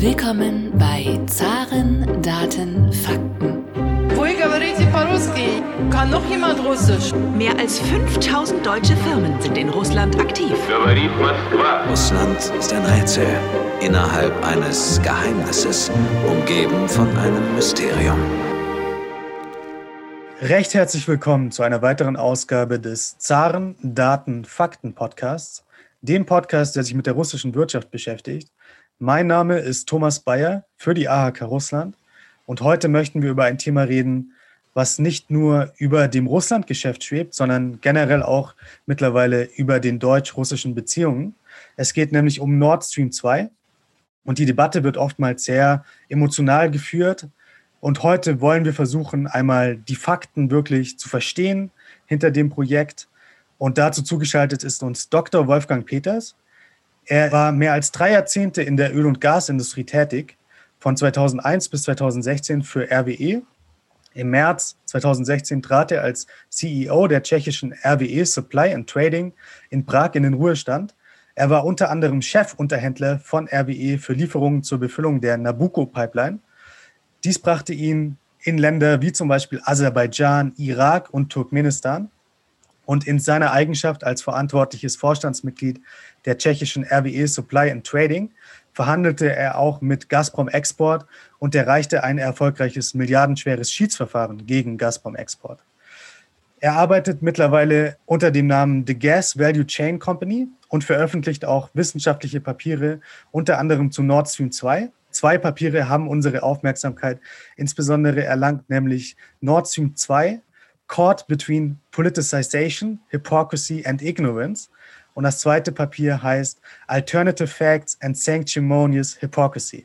Willkommen bei Zaren, Daten, Fakten. Kann noch jemand Russisch? Mehr als 5000 deutsche Firmen sind in Russland aktiv. Russland ist ein Rätsel innerhalb eines Geheimnisses, umgeben von einem Mysterium. Recht herzlich willkommen zu einer weiteren Ausgabe des Zaren Daten Fakten Podcasts, dem Podcast, der sich mit der russischen Wirtschaft beschäftigt mein Name ist Thomas Bayer für die AHK Russland und heute möchten wir über ein Thema reden, was nicht nur über dem Russlandgeschäft schwebt, sondern generell auch mittlerweile über den deutsch-russischen Beziehungen. Es geht nämlich um Nord Stream 2 und die Debatte wird oftmals sehr emotional geführt, und heute wollen wir versuchen, einmal die Fakten wirklich zu verstehen hinter dem Projekt. Und dazu zugeschaltet ist uns Dr. Wolfgang Peters. Er war mehr als drei Jahrzehnte in der Öl- und Gasindustrie tätig, von 2001 bis 2016 für RWE. Im März 2016 trat er als CEO der tschechischen RWE Supply and Trading in Prag in den Ruhestand. Er war unter anderem Chefunterhändler von RWE für Lieferungen zur Befüllung der Nabucco-Pipeline dies brachte ihn in Länder wie zum Beispiel Aserbaidschan, Irak und Turkmenistan. Und in seiner Eigenschaft als verantwortliches Vorstandsmitglied der tschechischen RWE Supply and Trading verhandelte er auch mit Gazprom Export und erreichte ein erfolgreiches milliardenschweres Schiedsverfahren gegen Gazprom Export. Er arbeitet mittlerweile unter dem Namen The Gas Value Chain Company und veröffentlicht auch wissenschaftliche Papiere, unter anderem zu Nord Stream 2 Zwei Papiere haben unsere Aufmerksamkeit insbesondere erlangt, nämlich Nord Stream 2, Caught Between Politicization, Hypocrisy and Ignorance. Und das zweite Papier heißt Alternative Facts and Sanctimonious Hypocrisy.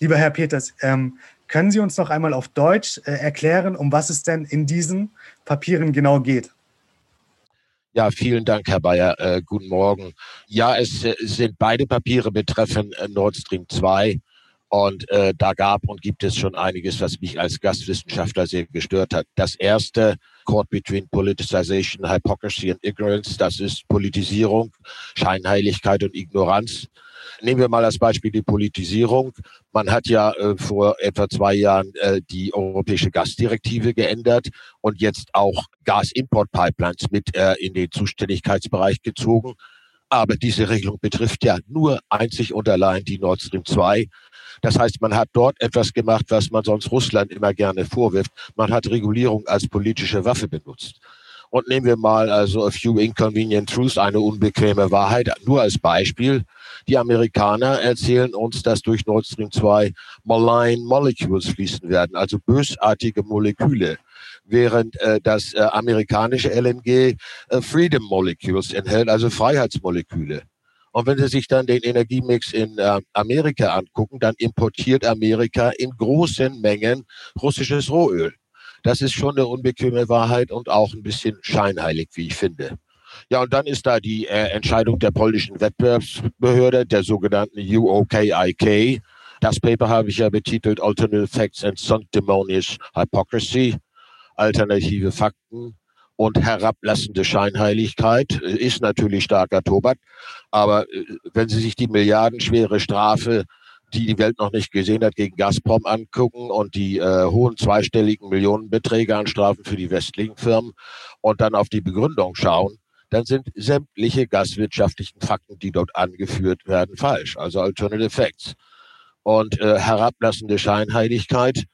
Lieber Herr Peters, ähm, können Sie uns noch einmal auf Deutsch äh, erklären, um was es denn in diesen Papieren genau geht? Ja, vielen Dank, Herr Bayer. Äh, guten Morgen. Ja, es äh, sind beide Papiere betreffen äh, Nord Stream 2 und äh, da gab und gibt es schon einiges, was mich als Gastwissenschaftler sehr gestört hat. Das erste, Court Between Politicization, Hypocrisy and Ignorance, das ist Politisierung, Scheinheiligkeit und Ignoranz. Nehmen wir mal als Beispiel die Politisierung. Man hat ja äh, vor etwa zwei Jahren äh, die europäische Gasdirektive geändert und jetzt auch Gasimport-Pipelines mit äh, in den Zuständigkeitsbereich gezogen. Aber diese Regelung betrifft ja nur einzig und allein die Nord Stream 2 das heißt, man hat dort etwas gemacht, was man sonst Russland immer gerne vorwirft. Man hat Regulierung als politische Waffe benutzt. Und nehmen wir mal also a few inconvenient truths, eine unbequeme Wahrheit, nur als Beispiel. Die Amerikaner erzählen uns, dass durch Nord Stream 2 malign molecules fließen werden, also bösartige Moleküle, während äh, das äh, amerikanische LNG äh, Freedom Molecules enthält, also Freiheitsmoleküle. Und wenn Sie sich dann den Energiemix in äh, Amerika angucken, dann importiert Amerika in großen Mengen russisches Rohöl. Das ist schon eine unbequeme Wahrheit und auch ein bisschen scheinheilig, wie ich finde. Ja, und dann ist da die äh, Entscheidung der polnischen Wettbewerbsbehörde, der sogenannten UOKIK. Das Paper habe ich ja betitelt Alternative Facts and Sanctimonious Hypocrisy, alternative Fakten und herablassende Scheinheiligkeit ist natürlich starker Tobak. Aber äh, wenn Sie sich die milliardenschwere Strafe, die die Welt noch nicht gesehen hat, gegen Gazprom angucken und die äh, hohen zweistelligen Millionenbeträge an Strafen für die westlichen Firmen und dann auf die Begründung schauen, dann sind sämtliche gaswirtschaftlichen Fakten, die dort angeführt werden, falsch. Also Alternative Facts. Und äh, herablassende Scheinheiligkeit,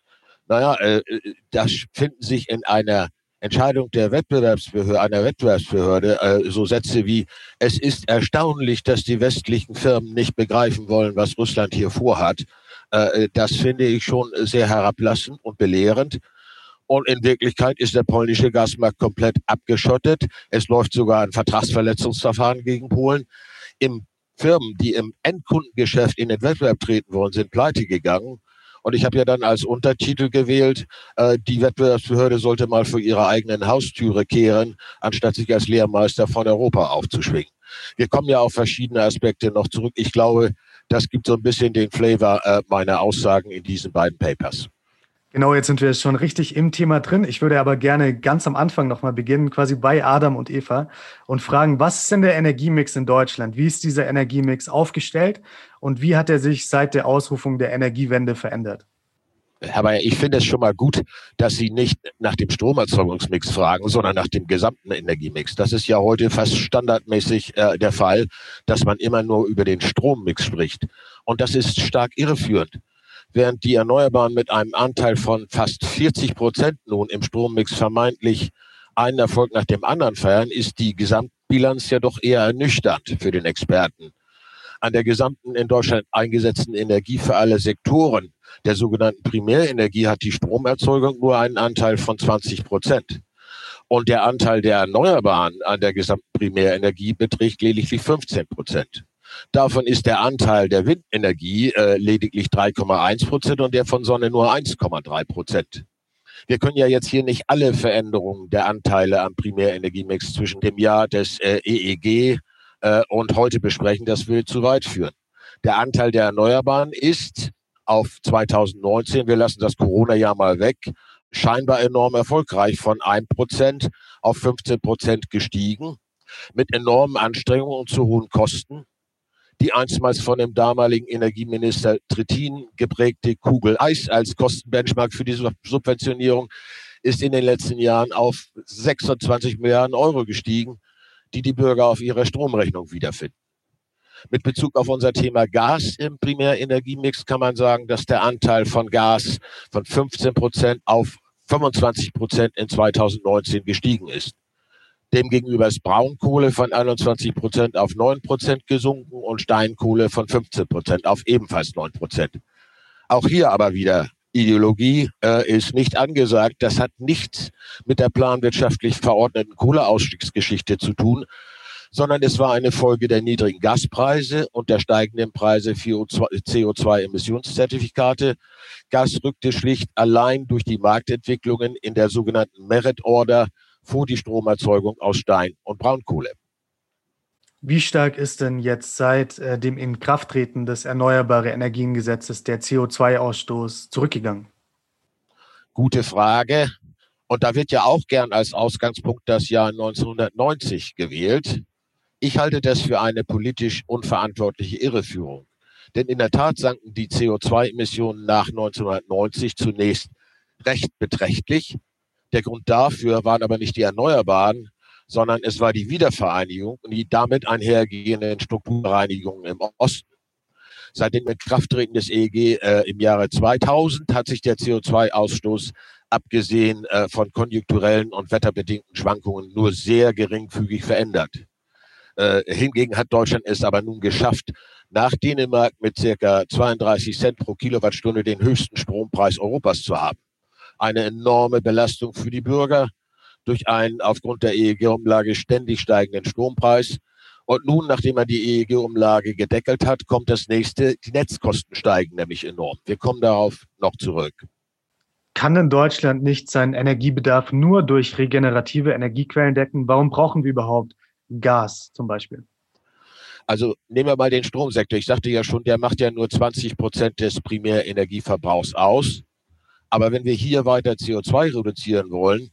naja, äh, äh das finden sich in einer Entscheidung der Wettbewerbsbehörde, einer Wettbewerbsbehörde, äh, so Sätze wie, es ist erstaunlich, dass die westlichen Firmen nicht begreifen wollen, was Russland hier vorhat. Äh, das finde ich schon sehr herablassend und belehrend. Und in Wirklichkeit ist der polnische Gasmarkt komplett abgeschottet. Es läuft sogar ein Vertragsverletzungsverfahren gegen Polen. Im Firmen, die im Endkundengeschäft in den Wettbewerb treten wollen, sind pleite gegangen. Und ich habe ja dann als Untertitel gewählt, äh, die Wettbewerbsbehörde sollte mal vor ihrer eigenen Haustüre kehren, anstatt sich als Lehrmeister von Europa aufzuschwingen. Wir kommen ja auf verschiedene Aspekte noch zurück. Ich glaube, das gibt so ein bisschen den Flavor äh, meiner Aussagen in diesen beiden Papers. Genau, jetzt sind wir schon richtig im Thema drin. Ich würde aber gerne ganz am Anfang nochmal beginnen, quasi bei Adam und Eva und fragen, was ist denn der Energiemix in Deutschland? Wie ist dieser Energiemix aufgestellt und wie hat er sich seit der Ausrufung der Energiewende verändert? Bayer, ich finde es schon mal gut, dass Sie nicht nach dem Stromerzeugungsmix fragen, sondern nach dem gesamten Energiemix. Das ist ja heute fast standardmäßig äh, der Fall, dass man immer nur über den Strommix spricht. Und das ist stark irreführend. Während die Erneuerbaren mit einem Anteil von fast 40 Prozent nun im Strommix vermeintlich einen Erfolg nach dem anderen feiern, ist die Gesamtbilanz ja doch eher ernüchternd für den Experten. An der gesamten in Deutschland eingesetzten Energie für alle Sektoren der sogenannten Primärenergie hat die Stromerzeugung nur einen Anteil von 20 Prozent. Und der Anteil der Erneuerbaren an der gesamten Primärenergie beträgt lediglich 15 Prozent. Davon ist der Anteil der Windenergie äh, lediglich 3,1 Prozent und der von Sonne nur 1,3 Prozent. Wir können ja jetzt hier nicht alle Veränderungen der Anteile am Primärenergiemix zwischen dem Jahr des äh, EEG äh, und heute besprechen. Das würde zu weit führen. Der Anteil der Erneuerbaren ist auf 2019, wir lassen das Corona-Jahr mal weg, scheinbar enorm erfolgreich von 1% auf 15% gestiegen, mit enormen Anstrengungen und zu hohen Kosten. Die einstmals von dem damaligen Energieminister Trittin geprägte Kugel Eis als Kostenbenchmark für die Subventionierung ist in den letzten Jahren auf 26 Milliarden Euro gestiegen, die die Bürger auf ihrer Stromrechnung wiederfinden. Mit Bezug auf unser Thema Gas im Primärenergiemix kann man sagen, dass der Anteil von Gas von 15 Prozent auf 25 Prozent in 2019 gestiegen ist. Demgegenüber ist Braunkohle von 21 Prozent auf 9 Prozent gesunken und Steinkohle von 15 Prozent auf ebenfalls 9 Prozent. Auch hier aber wieder Ideologie äh, ist nicht angesagt. Das hat nichts mit der planwirtschaftlich verordneten Kohleausstiegsgeschichte zu tun, sondern es war eine Folge der niedrigen Gaspreise und der steigenden Preise für CO2-Emissionszertifikate. Gas rückte schlicht allein durch die Marktentwicklungen in der sogenannten Merit Order vor die Stromerzeugung aus Stein und Braunkohle. Wie stark ist denn jetzt seit äh, dem Inkrafttreten des Erneuerbare Energiengesetzes der CO2-Ausstoß zurückgegangen? Gute Frage. Und da wird ja auch gern als Ausgangspunkt das Jahr 1990 gewählt. Ich halte das für eine politisch unverantwortliche Irreführung. Denn in der Tat sanken die CO2-Emissionen nach 1990 zunächst recht beträchtlich. Der Grund dafür waren aber nicht die Erneuerbaren, sondern es war die Wiedervereinigung und die damit einhergehenden Strukturreinigungen im Osten. Seit dem Inkrafttreten des EEG äh, im Jahre 2000 hat sich der CO2-Ausstoß abgesehen äh, von konjunkturellen und wetterbedingten Schwankungen nur sehr geringfügig verändert. Äh, hingegen hat Deutschland es aber nun geschafft, nach Dänemark mit circa 32 Cent pro Kilowattstunde den höchsten Strompreis Europas zu haben. Eine enorme Belastung für die Bürger durch einen aufgrund der EEG-Umlage ständig steigenden Strompreis. Und nun, nachdem man die EEG-Umlage gedeckelt hat, kommt das nächste, die Netzkosten steigen nämlich enorm. Wir kommen darauf noch zurück. Kann denn Deutschland nicht seinen Energiebedarf nur durch regenerative Energiequellen decken? Warum brauchen wir überhaupt Gas zum Beispiel? Also nehmen wir mal den Stromsektor. Ich sagte ja schon, der macht ja nur 20 Prozent des Primärenergieverbrauchs aus. Aber wenn wir hier weiter CO2 reduzieren wollen,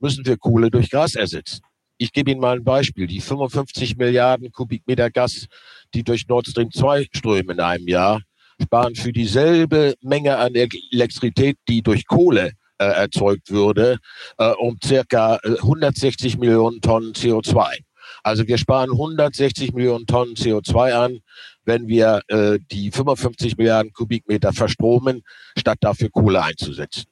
müssen wir Kohle durch Gas ersetzen. Ich gebe Ihnen mal ein Beispiel. Die 55 Milliarden Kubikmeter Gas, die durch Nord Stream 2 strömen in einem Jahr, sparen für dieselbe Menge an Elektrizität, die durch Kohle äh, erzeugt würde, äh, um circa 160 äh, Millionen Tonnen CO2. Also wir sparen 160 Millionen Tonnen CO2 an, wenn wir äh, die 55 Milliarden Kubikmeter verstromen, statt dafür Kohle einzusetzen.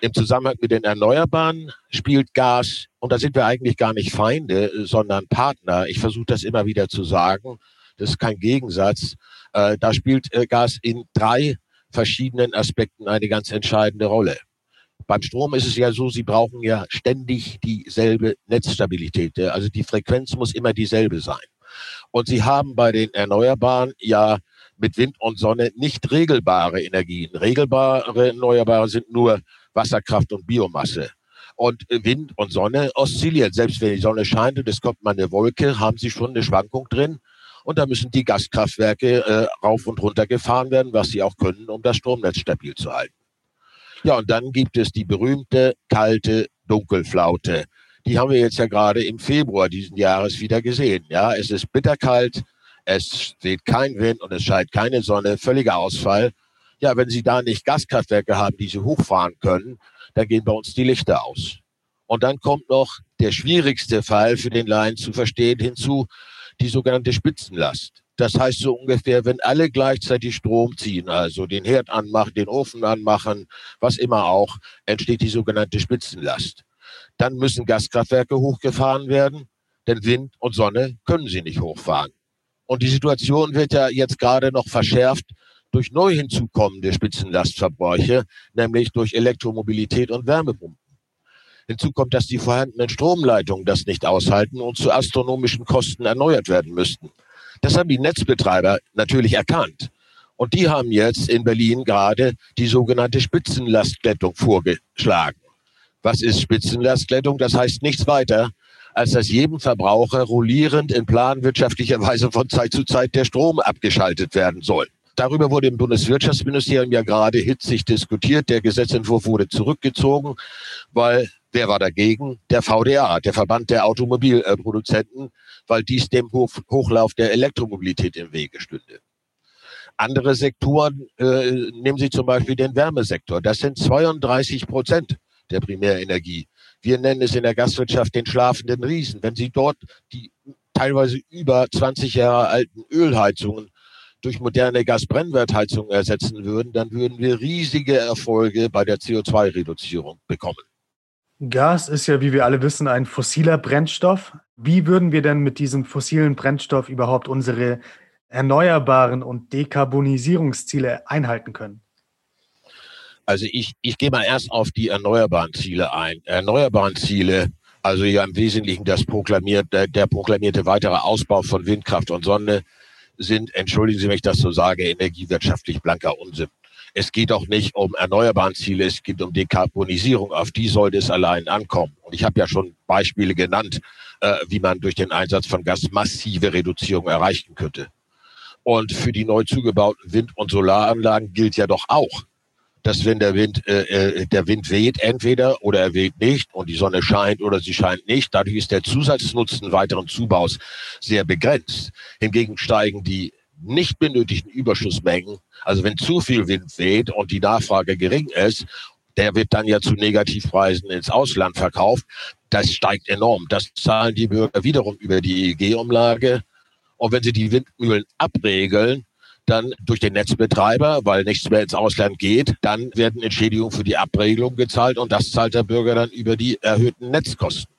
Im Zusammenhang mit den Erneuerbaren spielt Gas, und da sind wir eigentlich gar nicht Feinde, sondern Partner. Ich versuche das immer wieder zu sagen. Das ist kein Gegensatz. Äh, da spielt äh, Gas in drei verschiedenen Aspekten eine ganz entscheidende Rolle. Beim Strom ist es ja so, Sie brauchen ja ständig dieselbe Netzstabilität. Also die Frequenz muss immer dieselbe sein. Und Sie haben bei den Erneuerbaren ja mit Wind und Sonne nicht regelbare Energien. Regelbare Erneuerbare sind nur Wasserkraft und Biomasse. Und Wind und Sonne oszillieren. Selbst wenn die Sonne scheint und es kommt mal eine Wolke, haben Sie schon eine Schwankung drin. Und da müssen die Gaskraftwerke äh, rauf und runter gefahren werden, was sie auch können, um das Stromnetz stabil zu halten. Ja, und dann gibt es die berühmte kalte Dunkelflaute. Die haben wir jetzt ja gerade im Februar diesen Jahres wieder gesehen. Ja, es ist bitterkalt, es weht kein Wind und es scheint keine Sonne, völliger Ausfall. Ja, wenn Sie da nicht Gaskraftwerke haben, die Sie hochfahren können, dann gehen bei uns die Lichter aus. Und dann kommt noch der schwierigste Fall für den Laien zu verstehen hinzu, die sogenannte Spitzenlast. Das heißt so ungefähr, wenn alle gleichzeitig Strom ziehen, also den Herd anmachen, den Ofen anmachen, was immer auch, entsteht die sogenannte Spitzenlast. Dann müssen Gaskraftwerke hochgefahren werden, denn Wind und Sonne können sie nicht hochfahren. Und die Situation wird ja jetzt gerade noch verschärft durch neu hinzukommende Spitzenlastverbräuche, nämlich durch Elektromobilität und Wärmepumpen. Hinzu kommt, dass die vorhandenen Stromleitungen das nicht aushalten und zu astronomischen Kosten erneuert werden müssten. Das haben die Netzbetreiber natürlich erkannt. Und die haben jetzt in Berlin gerade die sogenannte Spitzenlastglättung vorgeschlagen. Was ist Spitzenlastglättung? Das heißt nichts weiter, als dass jedem Verbraucher rollierend in planwirtschaftlicher Weise von Zeit zu Zeit der Strom abgeschaltet werden soll. Darüber wurde im Bundeswirtschaftsministerium ja gerade hitzig diskutiert. Der Gesetzentwurf wurde zurückgezogen, weil wer war dagegen? Der VDA, der Verband der Automobilproduzenten, weil dies dem Hochlauf der Elektromobilität im Wege stünde. Andere Sektoren, äh, nehmen Sie zum Beispiel den Wärmesektor. Das sind 32 Prozent der Primärenergie. Wir nennen es in der Gastwirtschaft den schlafenden Riesen. Wenn Sie dort die teilweise über 20 Jahre alten Ölheizungen durch moderne Gasbrennwertheizungen ersetzen würden, dann würden wir riesige Erfolge bei der CO2-Reduzierung bekommen. Gas ist ja, wie wir alle wissen, ein fossiler Brennstoff. Wie würden wir denn mit diesem fossilen Brennstoff überhaupt unsere erneuerbaren und Dekarbonisierungsziele einhalten können? Also ich, ich gehe mal erst auf die erneuerbaren Ziele ein. Erneuerbaren Ziele, also ja im Wesentlichen das proklamiert, der, der proklamierte weitere Ausbau von Windkraft und Sonne, sind, entschuldigen Sie, wenn ich das so sage, energiewirtschaftlich blanker Unsinn. Es geht auch nicht um erneuerbaren Ziele, es geht um Dekarbonisierung. Auf die sollte es allein ankommen. Und ich habe ja schon Beispiele genannt, äh, wie man durch den Einsatz von Gas massive Reduzierung erreichen könnte. Und für die neu zugebauten Wind- und Solaranlagen gilt ja doch auch, dass wenn der Wind, äh, äh, der Wind weht entweder oder er weht nicht und die Sonne scheint oder sie scheint nicht. Dadurch ist der Zusatznutzen weiteren Zubaus sehr begrenzt. Hingegen steigen die nicht benötigten Überschussmengen, also wenn zu viel Wind weht und die Nachfrage gering ist, der wird dann ja zu Negativpreisen ins Ausland verkauft. Das steigt enorm. Das zahlen die Bürger wiederum über die EEG-Umlage. Und wenn sie die Windmühlen abregeln, dann durch den Netzbetreiber, weil nichts mehr ins Ausland geht, dann werden Entschädigungen für die Abregelung gezahlt und das zahlt der Bürger dann über die erhöhten Netzkosten.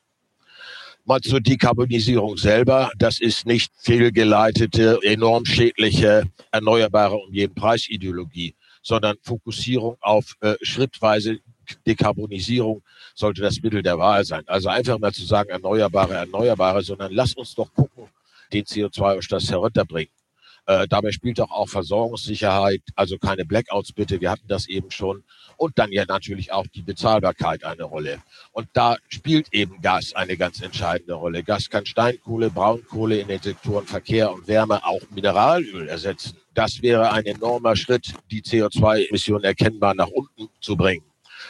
Mal zur Dekarbonisierung selber. Das ist nicht fehlgeleitete, enorm schädliche, erneuerbare um jeden Preis Ideologie, sondern Fokussierung auf äh, schrittweise Dekarbonisierung sollte das Mittel der Wahl sein. Also einfach mal zu sagen, erneuerbare, erneuerbare, sondern lass uns doch gucken, den CO2-Ausstoß herunterbringen. Äh, dabei spielt doch auch Versorgungssicherheit, also keine Blackouts bitte, wir hatten das eben schon. Und dann ja natürlich auch die Bezahlbarkeit eine Rolle. Und da spielt eben Gas eine ganz entscheidende Rolle. Gas kann Steinkohle, Braunkohle in den Sektoren Verkehr und Wärme, auch Mineralöl ersetzen. Das wäre ein enormer Schritt, die CO2-Emissionen erkennbar nach unten zu bringen.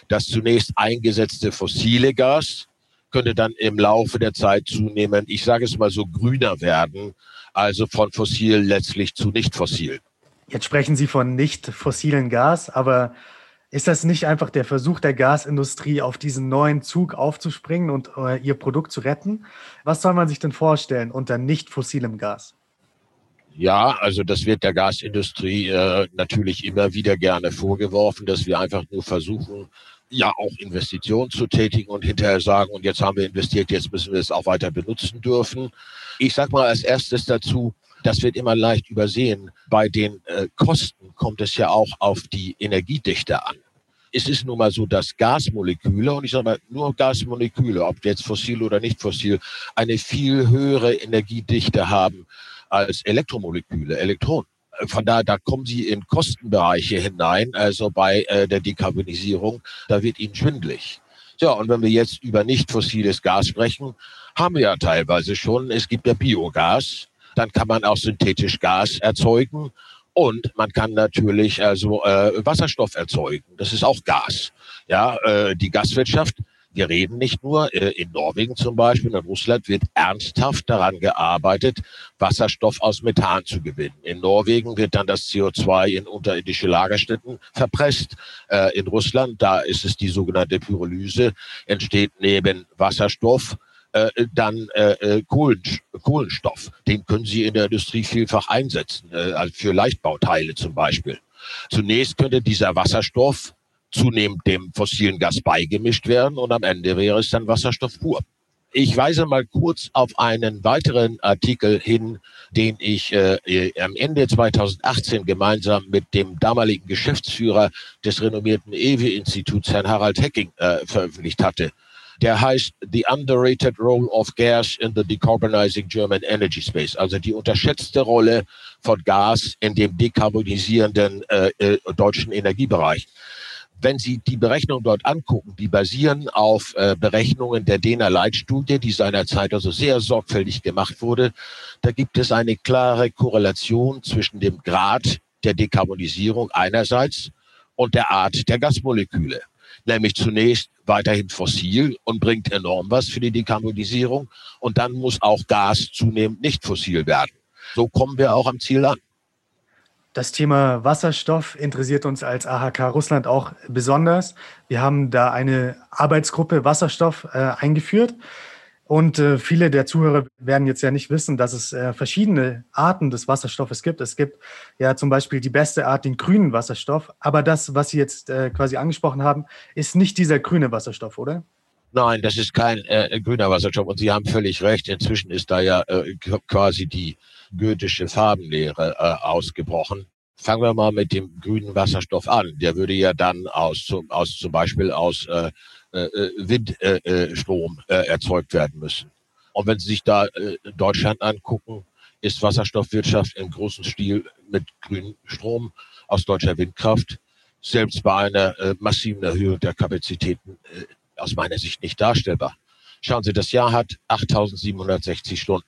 Das zunächst eingesetzte fossile Gas könnte dann im Laufe der Zeit zunehmend, ich sage es mal so, grüner werden also von fossil letztlich zu nicht fossil. Jetzt sprechen Sie von nicht fossilen Gas, aber ist das nicht einfach der Versuch der Gasindustrie, auf diesen neuen Zug aufzuspringen und äh, ihr Produkt zu retten? Was soll man sich denn vorstellen unter nicht fossilem Gas? Ja, also das wird der Gasindustrie äh, natürlich immer wieder gerne vorgeworfen, dass wir einfach nur versuchen, ja auch Investitionen zu tätigen und hinterher sagen, und jetzt haben wir investiert, jetzt müssen wir es auch weiter benutzen dürfen. Ich sage mal als erstes dazu, das wird immer leicht übersehen. Bei den äh, Kosten kommt es ja auch auf die Energiedichte an. Es ist nun mal so, dass Gasmoleküle, und ich sage mal nur Gasmoleküle, ob jetzt fossil oder nicht fossil, eine viel höhere Energiedichte haben als Elektromoleküle, Elektronen von daher, da kommen Sie in Kostenbereiche hinein, also bei äh, der Dekarbonisierung, da wird Ihnen schwindlig. Ja, und wenn wir jetzt über nicht fossiles Gas sprechen, haben wir ja teilweise schon, es gibt ja Biogas, dann kann man auch synthetisch Gas erzeugen Und man kann natürlich also äh, Wasserstoff erzeugen. Das ist auch Gas. Ja, äh, die Gaswirtschaft wir reden nicht nur, äh, in Norwegen zum Beispiel, in Russland wird ernsthaft daran gearbeitet, Wasserstoff aus Methan zu gewinnen. In Norwegen wird dann das CO2 in unterirdische Lagerstätten verpresst. Äh, in Russland, da ist es die sogenannte Pyrolyse, entsteht neben Wasserstoff äh, dann Kohlenstoff. Den können Sie in der Industrie vielfach einsetzen, also für Leichtbauteile zum Beispiel. Zunächst könnte dieser Wasserstoff zunehmend dem fossilen Gas beigemischt werden und am Ende wäre es dann Wasserstoff pur. Ich weise mal kurz auf einen weiteren Artikel hin, den ich äh, am Ende 2018 gemeinsam mit dem damaligen Geschäftsführer des renommierten EWI-Instituts, Herrn Harald Hecking, äh, veröffentlicht hatte. Der heißt The Underrated Role of Gas in the Decarbonizing German Energy Space, also die unterschätzte Rolle von Gas in dem dekarbonisierenden äh, äh, deutschen Energiebereich wenn Sie die Berechnungen dort angucken, die basieren auf äh, Berechnungen der Dena Leitstudie, die seinerzeit also sehr sorgfältig gemacht wurde. Da gibt es eine klare Korrelation zwischen dem Grad der Dekarbonisierung einerseits und der Art der Gasmoleküle. Nämlich zunächst weiterhin fossil und bringt enorm was für die Dekarbonisierung. Und dann muss auch Gas zunehmend nicht fossil werden. So kommen wir auch am Ziel an. Das Thema Wasserstoff interessiert uns als AHK Russland auch besonders. Wir haben da eine Arbeitsgruppe Wasserstoff äh, eingeführt. Und äh, viele der Zuhörer werden jetzt ja nicht wissen, dass es äh, verschiedene Arten des Wasserstoffes gibt. Es gibt ja zum Beispiel die beste Art, den grünen Wasserstoff. Aber das, was Sie jetzt äh, quasi angesprochen haben, ist nicht dieser grüne Wasserstoff, oder? Nein, das ist kein äh, grüner Wasserstoff. Und Sie haben völlig recht. Inzwischen ist da ja äh, quasi die goethische Farbenlehre äh, ausgebrochen. Fangen wir mal mit dem grünen Wasserstoff an. Der würde ja dann aus, aus zum Beispiel aus äh, äh, Windstrom äh, äh, erzeugt werden müssen. Und wenn Sie sich da äh, Deutschland angucken, ist Wasserstoffwirtschaft im großen Stil mit grünem Strom aus deutscher Windkraft selbst bei einer äh, massiven Erhöhung der Kapazitäten äh, aus meiner Sicht nicht darstellbar. Schauen Sie, das Jahr hat 8760 Stunden.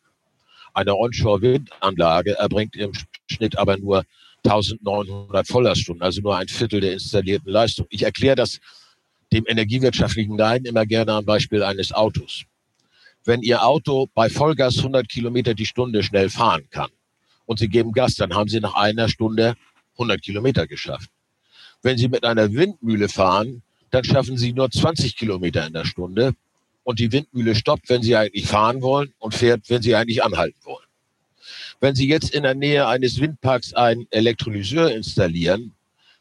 Eine Onshore-Windanlage erbringt im Schnitt aber nur 1900 Volllaststunden, also nur ein Viertel der installierten Leistung. Ich erkläre das dem energiewirtschaftlichen Nein immer gerne am Beispiel eines Autos. Wenn Ihr Auto bei Vollgas 100 Kilometer die Stunde schnell fahren kann und Sie geben Gas, dann haben Sie nach einer Stunde 100 Kilometer geschafft. Wenn Sie mit einer Windmühle fahren, dann schaffen Sie nur 20 Kilometer in der Stunde und die Windmühle stoppt, wenn Sie eigentlich fahren wollen und fährt, wenn Sie eigentlich anhalten wollen. Wenn Sie jetzt in der Nähe eines Windparks einen Elektrolyseur installieren,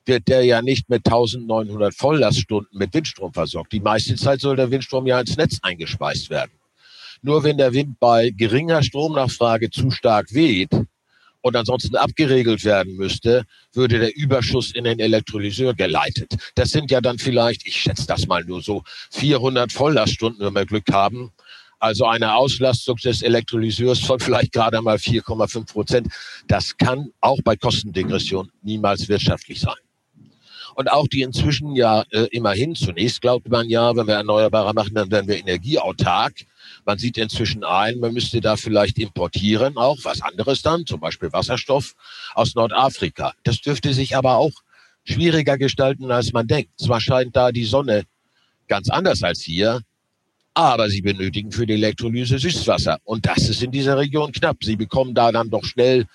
wird der ja nicht mit 1900 Volllaststunden mit Windstrom versorgt. Die meiste Zeit soll der Windstrom ja ins Netz eingespeist werden. Nur wenn der Wind bei geringer Stromnachfrage zu stark weht und ansonsten abgeregelt werden müsste, würde der Überschuss in den Elektrolyseur geleitet. Das sind ja dann vielleicht, ich schätze das mal nur so, 400 Volllaststunden, wenn wir Glück haben. Also eine Auslastung des Elektrolyseurs von vielleicht gerade mal 4,5 Prozent. Das kann auch bei Kostendegression niemals wirtschaftlich sein. Und auch die inzwischen ja äh, immerhin, zunächst glaubt man ja, wenn wir Erneuerbare machen, dann werden wir energieautark. Man sieht inzwischen ein, man müsste da vielleicht importieren, auch was anderes dann, zum Beispiel Wasserstoff aus Nordafrika. Das dürfte sich aber auch schwieriger gestalten, als man denkt. Zwar scheint da die Sonne ganz anders als hier, aber sie benötigen für die Elektrolyse Süßwasser. Und das ist in dieser Region knapp. Sie bekommen da dann doch schnell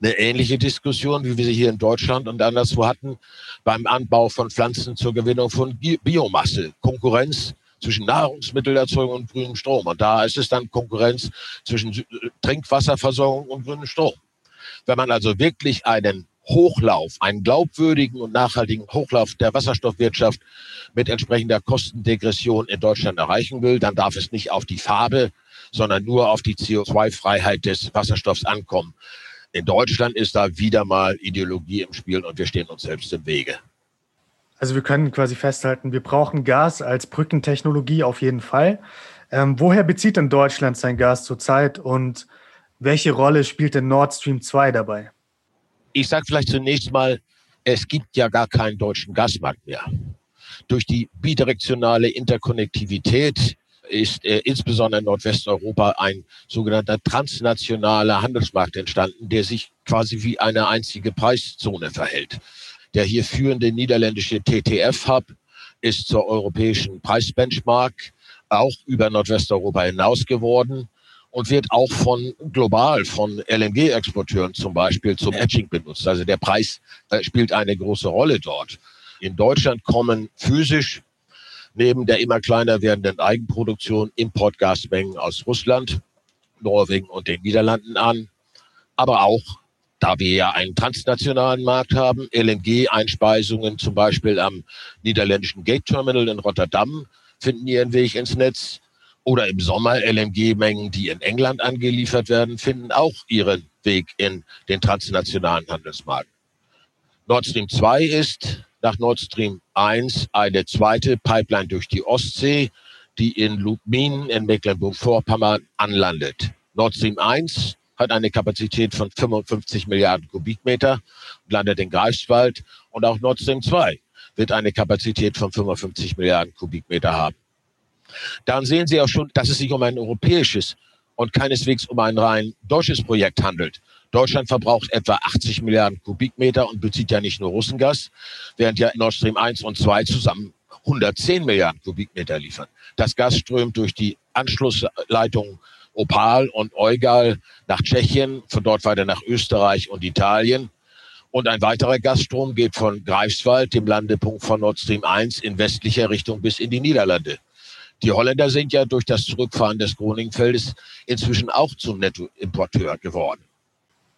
eine ähnliche Diskussion, wie wir sie hier in Deutschland und anderswo hatten, beim Anbau von Pflanzen zur Gewinnung von Biomasse. Konkurrenz zwischen Nahrungsmittelerzeugung und grünem Strom. Und da ist es dann Konkurrenz zwischen Trinkwasserversorgung und grünem Strom. Wenn man also wirklich einen Hochlauf, einen glaubwürdigen und nachhaltigen Hochlauf der Wasserstoffwirtschaft mit entsprechender Kostendegression in Deutschland erreichen will, dann darf es nicht auf die Farbe, sondern nur auf die CO2-Freiheit des Wasserstoffs ankommen. In Deutschland ist da wieder mal Ideologie im Spiel und wir stehen uns selbst im Wege. Also wir können quasi festhalten, wir brauchen Gas als Brückentechnologie auf jeden Fall. Ähm, woher bezieht denn Deutschland sein Gas zurzeit und welche Rolle spielt denn Nord Stream 2 dabei? Ich sage vielleicht zunächst mal, es gibt ja gar keinen deutschen Gasmarkt mehr. Durch die bidirektionale Interkonnektivität ist äh, insbesondere in Nordwesteuropa ein sogenannter transnationaler Handelsmarkt entstanden, der sich quasi wie eine einzige Preiszone verhält. Der hier führende niederländische TTF-Hub ist zur europäischen Preisbenchmark auch über Nordwesteuropa hinaus geworden und wird auch von global von LNG-Exporteuren zum Beispiel zum Hedging benutzt. Also der Preis äh, spielt eine große Rolle dort. In Deutschland kommen physisch neben der immer kleiner werdenden Eigenproduktion Importgasmengen aus Russland, Norwegen und den Niederlanden an, aber auch da wir ja einen transnationalen Markt haben, LNG-Einspeisungen zum Beispiel am niederländischen Gate Terminal in Rotterdam finden ihren Weg ins Netz. Oder im Sommer LNG-Mengen, die in England angeliefert werden, finden auch ihren Weg in den transnationalen Handelsmarkt. Nord Stream 2 ist nach Nord Stream 1 eine zweite Pipeline durch die Ostsee, die in Lubmin in Mecklenburg-Vorpommern anlandet. Nord Stream 1 hat eine Kapazität von 55 Milliarden Kubikmeter und landet in Greifswald. Und auch Nord Stream 2 wird eine Kapazität von 55 Milliarden Kubikmeter haben. Daran sehen Sie auch schon, dass es sich um ein europäisches und keineswegs um ein rein deutsches Projekt handelt. Deutschland verbraucht etwa 80 Milliarden Kubikmeter und bezieht ja nicht nur Russengas, während ja Nord Stream 1 und 2 zusammen 110 Milliarden Kubikmeter liefern. Das Gas strömt durch die Anschlussleitungen Opal und Eugal nach Tschechien, von dort weiter nach Österreich und Italien. Und ein weiterer Gasstrom geht von Greifswald, dem Landepunkt von Nord Stream 1, in westlicher Richtung bis in die Niederlande. Die Holländer sind ja durch das Zurückfahren des Groningenfeldes inzwischen auch zum Nettoimporteur geworden.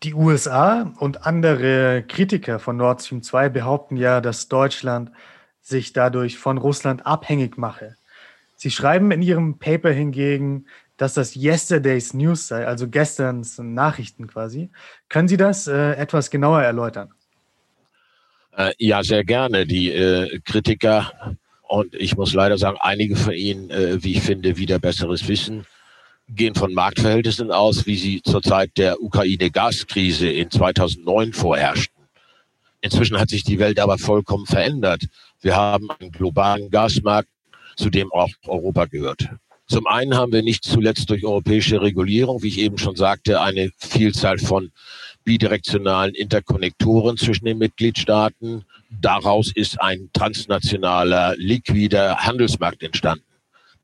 Die USA und andere Kritiker von Nord Stream 2 behaupten ja, dass Deutschland sich dadurch von Russland abhängig mache. Sie schreiben in ihrem Paper hingegen, dass das Yesterday's News sei, also gesterns Nachrichten quasi. Können Sie das äh, etwas genauer erläutern? Äh, ja, sehr gerne. Die äh, Kritiker und ich muss leider sagen, einige von ihnen, äh, wie ich finde, wieder besseres Wissen, gehen von Marktverhältnissen aus, wie sie zur Zeit der Ukraine-Gaskrise in 2009 vorherrschten. Inzwischen hat sich die Welt aber vollkommen verändert. Wir haben einen globalen Gasmarkt, zu dem auch Europa gehört. Zum einen haben wir nicht zuletzt durch europäische Regulierung, wie ich eben schon sagte, eine Vielzahl von bidirektionalen Interkonnektoren zwischen den Mitgliedstaaten. Daraus ist ein transnationaler, liquider Handelsmarkt entstanden.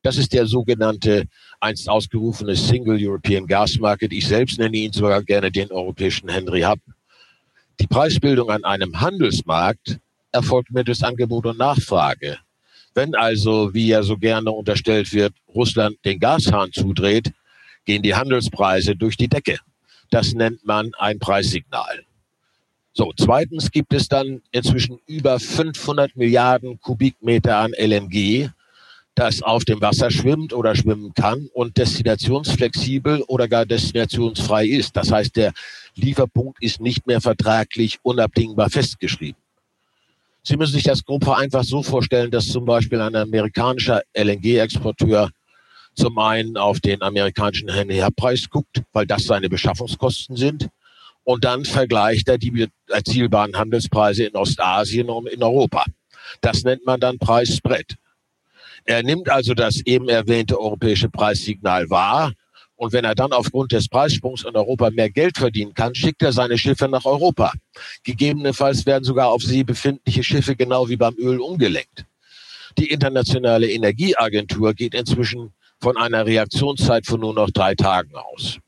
Das ist der sogenannte einst ausgerufene Single European Gas Market. Ich selbst nenne ihn sogar gerne den europäischen Henry Hub. Die Preisbildung an einem Handelsmarkt erfolgt mittels Angebot und Nachfrage. Wenn also, wie ja so gerne unterstellt wird, Russland den Gashahn zudreht, gehen die Handelspreise durch die Decke. Das nennt man ein Preissignal. So, zweitens gibt es dann inzwischen über 500 Milliarden Kubikmeter an LNG, das auf dem Wasser schwimmt oder schwimmen kann und destinationsflexibel oder gar destinationsfrei ist. Das heißt, der Lieferpunkt ist nicht mehr vertraglich unabdingbar festgeschrieben. Sie müssen sich das grob einfach so vorstellen, dass zum Beispiel ein amerikanischer LNG-Exporteur zum einen auf den amerikanischen Preis guckt, weil das seine Beschaffungskosten sind. Und dann vergleicht er die erzielbaren Handelspreise in Ostasien und in Europa. Das nennt man dann Preisspread. Er nimmt also das eben erwähnte europäische Preissignal wahr und wenn er dann aufgrund des Preissprungs in Europa mehr Geld verdienen kann, schickt er seine Schiffe nach Europa. Gegebenenfalls werden sogar auf See befindliche Schiffe genau wie beim Öl umgelenkt. Die Internationale Energieagentur geht inzwischen von einer Reaktionszeit von nur noch drei Tagen aus.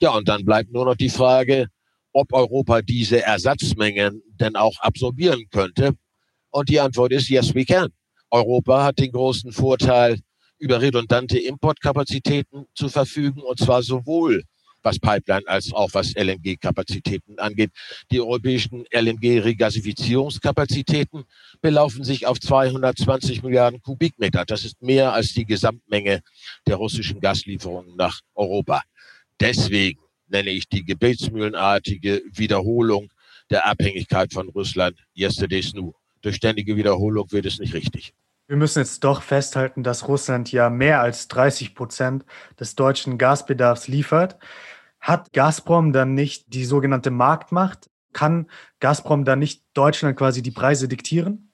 Ja, und dann bleibt nur noch die Frage, ob Europa diese Ersatzmengen denn auch absorbieren könnte. Und die Antwort ist, yes, we can. Europa hat den großen Vorteil, über redundante Importkapazitäten zu verfügen, und zwar sowohl was Pipeline als auch was LNG-Kapazitäten angeht. Die europäischen LNG-Regasifizierungskapazitäten belaufen sich auf 220 Milliarden Kubikmeter. Das ist mehr als die Gesamtmenge der russischen Gaslieferungen nach Europa. Deswegen nenne ich die gebetsmühlenartige Wiederholung der Abhängigkeit von Russland yesterday's new. Durch ständige Wiederholung wird es nicht richtig. Wir müssen jetzt doch festhalten, dass Russland ja mehr als 30 Prozent des deutschen Gasbedarfs liefert. Hat Gazprom dann nicht die sogenannte Marktmacht? Kann Gazprom dann nicht Deutschland quasi die Preise diktieren?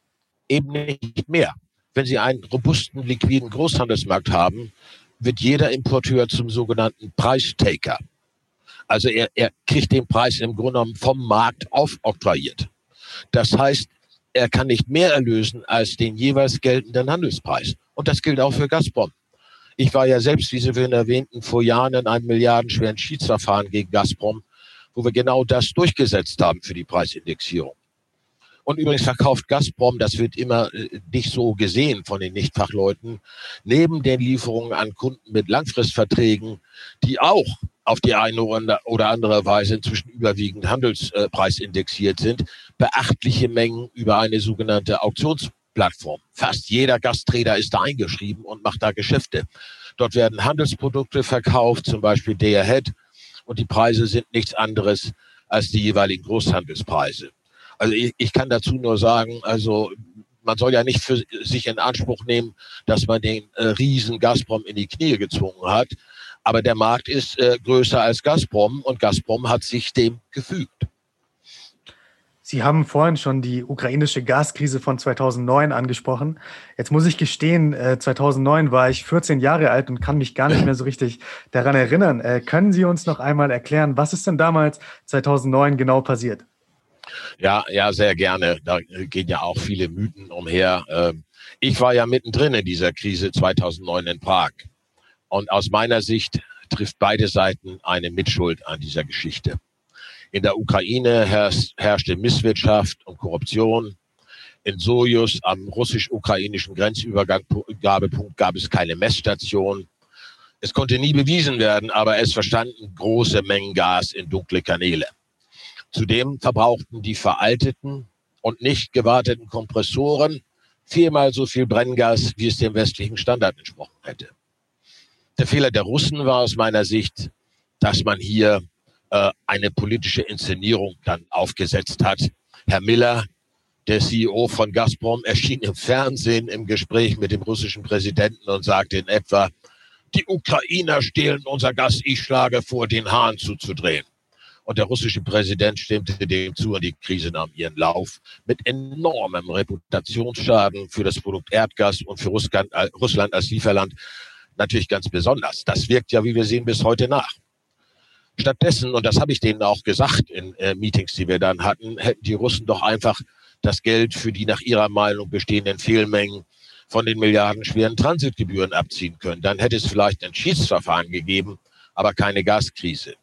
Eben nicht mehr. wenn Sie einen robusten, liquiden Großhandelsmarkt haben, wird jeder Importeur zum sogenannten Preistaker. Also er, er kriegt den Preis im Grunde genommen vom Markt aufoktroyiert. Das heißt, er kann nicht mehr erlösen als den jeweils geltenden Handelspreis. Und das gilt auch für Gazprom. Ich war ja selbst, wie Sie vorhin erwähnten, vor Jahren in einem milliardenschweren Schiedsverfahren gegen Gazprom, wo wir genau das durchgesetzt haben für die Preisindexierung. Und übrigens verkauft Gazprom, das wird immer äh, nicht so gesehen von den Nichtfachleuten, neben den Lieferungen an Kunden mit Langfristverträgen, die auch auf die eine oder andere Weise inzwischen überwiegend handelspreisindexiert sind, beachtliche Mengen über eine sogenannte Auktionsplattform. Fast jeder Gasträder ist da eingeschrieben und macht da Geschäfte. Dort werden Handelsprodukte verkauft, zum Beispiel Day Ahead, und die Preise sind nichts anderes als die jeweiligen Großhandelspreise. Also ich, ich kann dazu nur sagen, also man soll ja nicht für sich in Anspruch nehmen, dass man den äh, riesen Gazprom in die Knie gezwungen hat. Aber der Markt ist äh, größer als Gazprom und Gazprom hat sich dem gefügt. Sie haben vorhin schon die ukrainische Gaskrise von 2009 angesprochen. Jetzt muss ich gestehen, 2009 äh, war ich 14 Jahre alt und kann mich gar nicht mehr so richtig daran erinnern. Äh, können Sie uns noch einmal erklären, was ist denn damals 2009 genau passiert? Ja, ja, sehr gerne. Da gehen ja auch viele Mythen umher. Ähm, ich war ja mittendrin in dieser Krise 2009 in Prag. Und aus meiner Sicht trifft beide Seiten eine Mitschuld an dieser Geschichte. In der Ukraine herrschte Misswirtschaft und Korruption. In Sojus am russisch-ukrainischen Grenzübergabepunkt gab es keine Messstation. Es konnte nie bewiesen werden, aber es verstanden große Mengen Gas in dunkle Kanäle. Zudem verbrauchten die veralteten und nicht gewarteten Kompressoren viermal so viel Brenngas, wie es dem westlichen Standard entsprochen hätte. Der Fehler der Russen war aus meiner Sicht, dass man hier äh, eine politische Inszenierung dann aufgesetzt hat. Herr Miller, der CEO von Gazprom, erschien im Fernsehen im Gespräch mit dem russischen Präsidenten und sagte in etwa, die Ukrainer stehlen unser Gas, ich schlage vor, den Hahn zuzudrehen. Und der russische Präsident stimmte dem zu und die Krise nahm ihren Lauf mit enormem Reputationsschaden für das Produkt Erdgas und für Russland, äh, als Lieferland natürlich ganz besonders. Das wirkt ja, wie wir sehen, bis heute nach. Stattdessen, und das habe ich denen auch gesagt in äh, Meetings, die wir dann hatten, hätten die Russen doch einfach das Geld für die nach ihrer Meinung bestehenden Fehlmengen von den milliardenschweren Transitgebühren abziehen können. Dann hätte es vielleicht ein Schiedsverfahren gegeben, aber keine Gaskrise.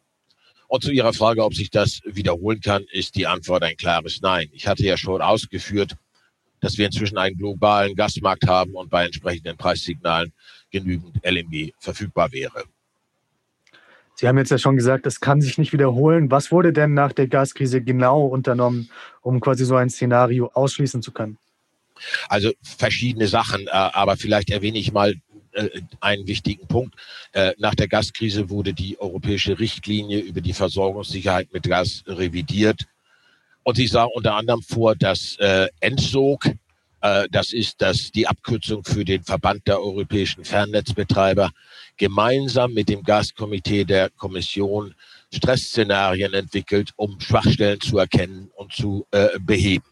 Und zu Ihrer Frage, ob sich das wiederholen kann, ist die Antwort ein klares Nein. Ich hatte ja schon ausgeführt, dass wir inzwischen einen globalen Gasmarkt haben und bei entsprechenden Preissignalen genügend LNG verfügbar wäre. Sie haben jetzt ja schon gesagt, es kann sich nicht wiederholen. Was wurde denn nach der Gaskrise genau unternommen, um quasi so ein Szenario ausschließen zu können? Also verschiedene Sachen, äh, aber vielleicht erwähne ich mal äh, einen wichtigen Punkt. Äh, nach der Gaskrise wurde die europäische Richtlinie über die Versorgungssicherheit mit Gas revidiert. Und sie sah unter anderem vor, dass Endsog, das ist das, die Abkürzung für den Verband der europäischen Fernnetzbetreiber, gemeinsam mit dem Gaskomitee der Kommission Stressszenarien entwickelt, um Schwachstellen zu erkennen und zu äh, beheben.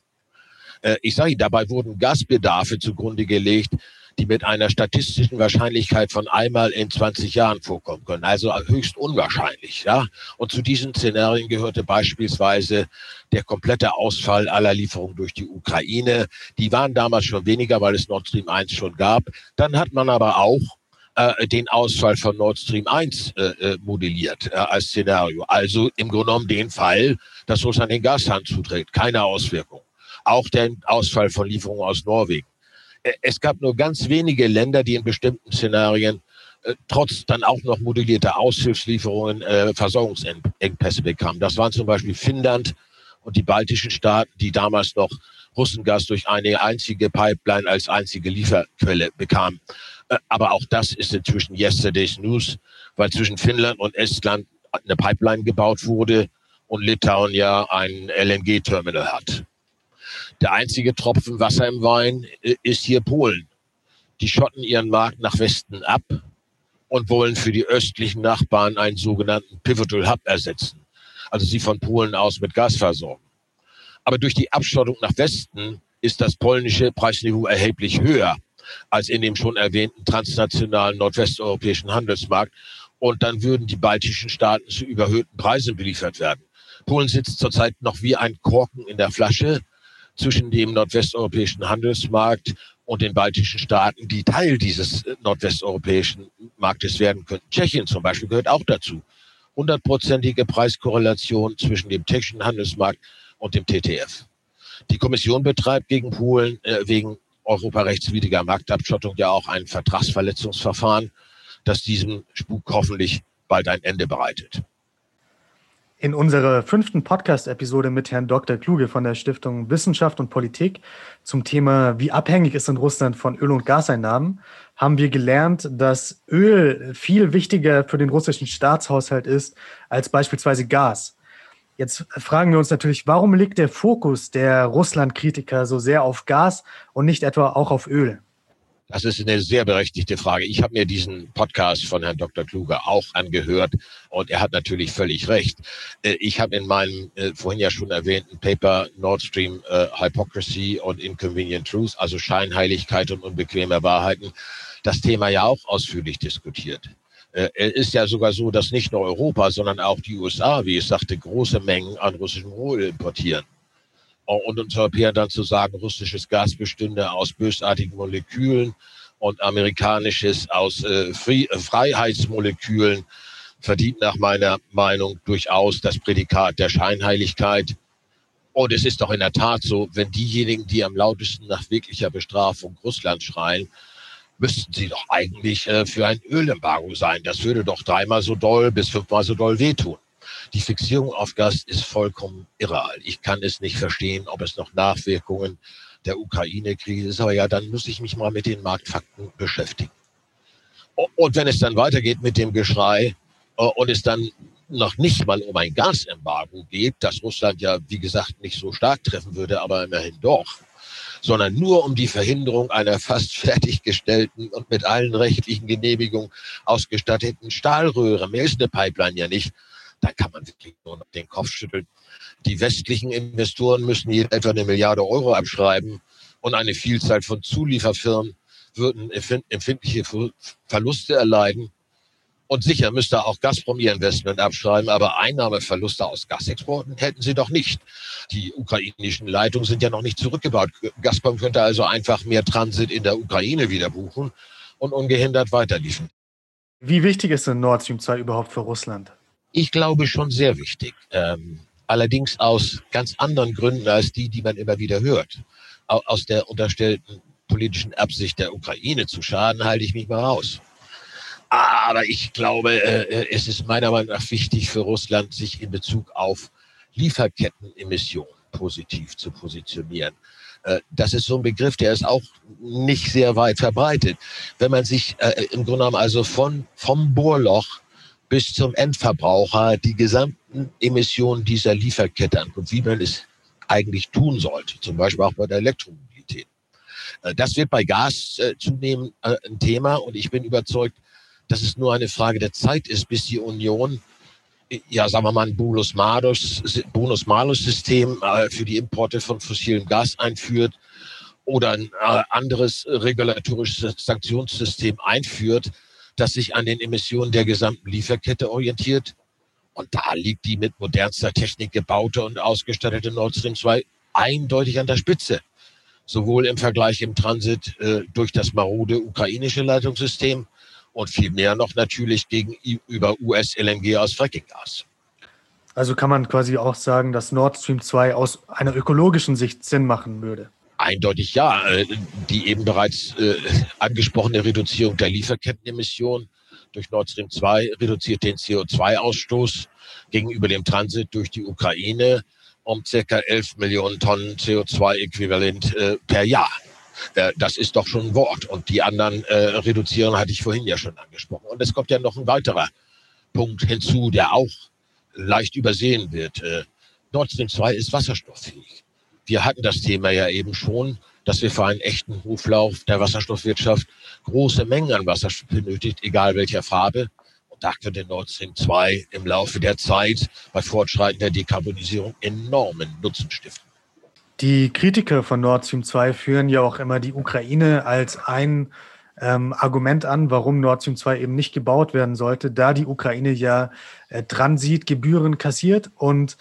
Äh, ich sage, dabei wurden Gasbedarfe zugrunde gelegt, die mit einer statistischen Wahrscheinlichkeit von einmal in 20 Jahren vorkommen können. Also höchst unwahrscheinlich. Ja? Und zu diesen Szenarien gehörte beispielsweise der komplette Ausfall aller Lieferungen durch die Ukraine. Die waren damals schon weniger, weil es Nord Stream 1 schon gab. Dann hat man aber auch äh, den Ausfall von Nord Stream 1 äh, äh, modelliert äh, als Szenario. Also im Grunde genommen den Fall, dass Russland den Gashahn zuträgt. Keine Auswirkung. Auch der Ausfall von Lieferungen aus Norwegen. Äh, es gab nur ganz wenige Länder, die in bestimmten Szenarien äh, trotz dann auch noch modellierter Aushilfslieferungen äh, Versorgungsengpässe bekamen. Das waren zum Beispiel Finnland und die baltischen Staaten, die damals noch Russengas durch eine einzige Pipeline als einzige Lieferquelle bekamen. Äh, aber auch das ist inzwischen yesterday's news, weil zwischen Finnland und Estland eine Pipeline gebaut wurde und Litauen ja ein LNG-Terminal hat. Der einzige Tropfen Wasser im Wein äh, ist hier Polen. Die schotten ihren Markt nach Westen ab und wollen für die östlichen Nachbarn einen sogenannten Pivotal Hub ersetzen. Also sie von Polen aus mit Gas versorgen. Aber durch die Abschottung nach Westen ist das polnische Preisniveau erheblich höher als in dem schon erwähnten transnationalen nordwesteuropäischen Handelsmarkt. Und dann würden die baltischen Staaten zu überhöhten Preisen beliefert werden. Polen sitzt zurzeit noch wie ein Korken in der Flasche zwischen dem nordwesteuropäischen Handelsmarkt und den baltischen Staaten, die Teil dieses nordwesteuropäischen Marktes werden könnten. Tschechien zum Beispiel gehört auch dazu. Hundertprozentige Preiskorrelation zwischen dem tschechischen Handelsmarkt und dem TTF. Die Kommission betreibt gegen Polen äh, wegen europarechtswidriger Marktabschottung ja auch ein Vertragsverletzungsverfahren, das diesem Spuk hoffentlich bald ein Ende bereitet. In unserer fünften Podcast-Episode mit Herrn Dr. Kluge von der Stiftung Wissenschaft und Politik zum Thema, wie abhängig ist in Russland von Öl- und Gaseinnahmen, haben wir gelernt, dass Öl viel wichtiger für den russischen Staatshaushalt ist als beispielsweise Gas. Jetzt fragen wir uns natürlich, warum liegt der Fokus der Russland-Kritiker so sehr auf Gas und nicht etwa auch auf Öl? Das ist eine sehr berechtigte Frage. Ich habe mir diesen Podcast von Herrn Dr. Kluge auch angehört und er hat natürlich völlig recht. Äh, ich habe in meinem äh, vorhin ja schon erwähnten Paper Nord Stream äh, Hypocrisy und Inconvenient Truth, also Scheinheiligkeit und unbequeme Wahrheiten, das Thema ja auch ausführlich diskutiert. Es ist ja sogar so, dass nicht nur Europa, sondern auch die USA, wie ich sagte, große Mengen an russischem Öl importieren und uns Europäern dann zu sagen, russisches Gas bestünde aus bösartigen Molekülen und amerikanisches aus äh, Freiheitsmolekülen, verdient nach meiner Meinung durchaus das Prädikat der Scheinheiligkeit. Und es ist doch in der Tat so, wenn diejenigen, die am lautesten nach wirklicher Bestrafung Russland schreien, müssten sie doch eigentlich äh, für ein Ölembargo sein. Das würde doch dreimal so doll bis fünfmal so doll wehtun. Die Fixierung auf Gas ist vollkommen irreal. Ich kann es nicht verstehen, ob es noch Nachwirkungen der Ukraine-Krise ist. Aber ja, dann muss ich mich mal mit den Marktfakten beschäftigen. Und wenn es dann weitergeht mit dem Geschrei äh, und es dann noch nicht mal um ein Gasembargo geht, das Russland ja, wie gesagt, nicht so stark treffen würde, aber immerhin doch, sondern nur um die Verhinderung einer fast fertiggestellten und mit allen rechtlichen Genehmigungen ausgestatteten Stahlröhre. Mehr ist eine Pipeline ja nicht da kann man wirklich nur noch den Kopf schütteln. Die westlichen Investoren müssen hier etwa eine Milliarde Euro abschreiben und eine Vielzahl von Zulieferfirmen würden empfindliche Verluste erleiden. Und sicher müsste auch Gazprom ihr Investment abschreiben, aber Einnahmeverluste aus Gasexporten hätten sie doch nicht. Die ukrainischen Leitungen sind ja noch nicht zurückgebaut. Gazprom könnte also einfach mehr Transit in der Ukraine wieder buchen und ungehindert weiterliefern. Wie wichtig ist denn Nord Stream 2 überhaupt für Russland? Ich glaube schon sehr wichtig. Ähm, allerdings aus ganz anderen Gründen als die, die man immer wieder hört. Aus der unterstellten politischen Absicht der Ukraine zu schaden, halte ich mich mal raus. Aber ich glaube, äh, es ist meiner Meinung nach wichtig für Russland, sich in Bezug auf Lieferkettenemissionen positiv zu positionieren. Äh, das ist so ein Begriff, der ist auch nicht sehr weit verbreitet. Wenn man sich äh, im Grunde genommen also von, vom Bohrloch bis zum Endverbraucher die gesamten Emissionen dieser Lieferkette anguckt, wie man es eigentlich tun sollte, zum Beispiel auch bei der Elektromobilität. Äh, das wird bei Gas äh, zunehmend äh, ein Thema und ich bin überzeugt, dass es nur eine Frage der Zeit ist, bis die Union, ja, sagen wir mal, ein Bonus-Malus-System für die Importe von fossilem Gas einführt oder ein anderes regulatorisches Sanktionssystem einführt, das sich an den Emissionen der gesamten Lieferkette orientiert. Und da liegt die mit modernster Technik gebaute und ausgestattete Nord Stream 2 eindeutig an der Spitze. Sowohl im Vergleich im Transit äh, durch das marode ukrainische Leitungssystem und viel mehr noch natürlich gegenüber US-LNG aus Frackinggas. Also kann man quasi auch sagen, dass Nord Stream 2 aus einer ökologischen Sicht Sinn machen würde. Eindeutig ja. Äh, die eben bereits äh, angesprochene Reduzierung der Lieferkettenemissionen durch Nord Stream 2 reduziert den CO2-Ausstoß gegenüber dem Transit durch die Ukraine um circa 11 Millionen Tonnen CO2-Äquivalent äh, per Jahr. Das ist doch schon ein Wort. Und die anderen äh, reduzieren hatte ich vorhin ja schon angesprochen. Und es kommt ja noch ein weiterer Punkt hinzu, der auch leicht übersehen wird. Nord Stream 2 ist wasserstofffähig wir hatten das Thema ja eben schon, dass wir für einen echten Hoflauf der Wasserstoffwirtschaft große Mengen an Wasserstoff benötigt, egal welcher Farbe. Und da könnte Nord Stream 2 im Laufe der Zeit bei fortschreitender Dekarbonisierung enormen Nutzen stiften. Die Kritiker von Nord Stream 2 führen ja auch immer die Ukraine als ein ähm, Argument an, warum Nord Stream 2 eben nicht gebaut werden sollte, da die Ukraine ja äh, Transitgebühren kassiert. Und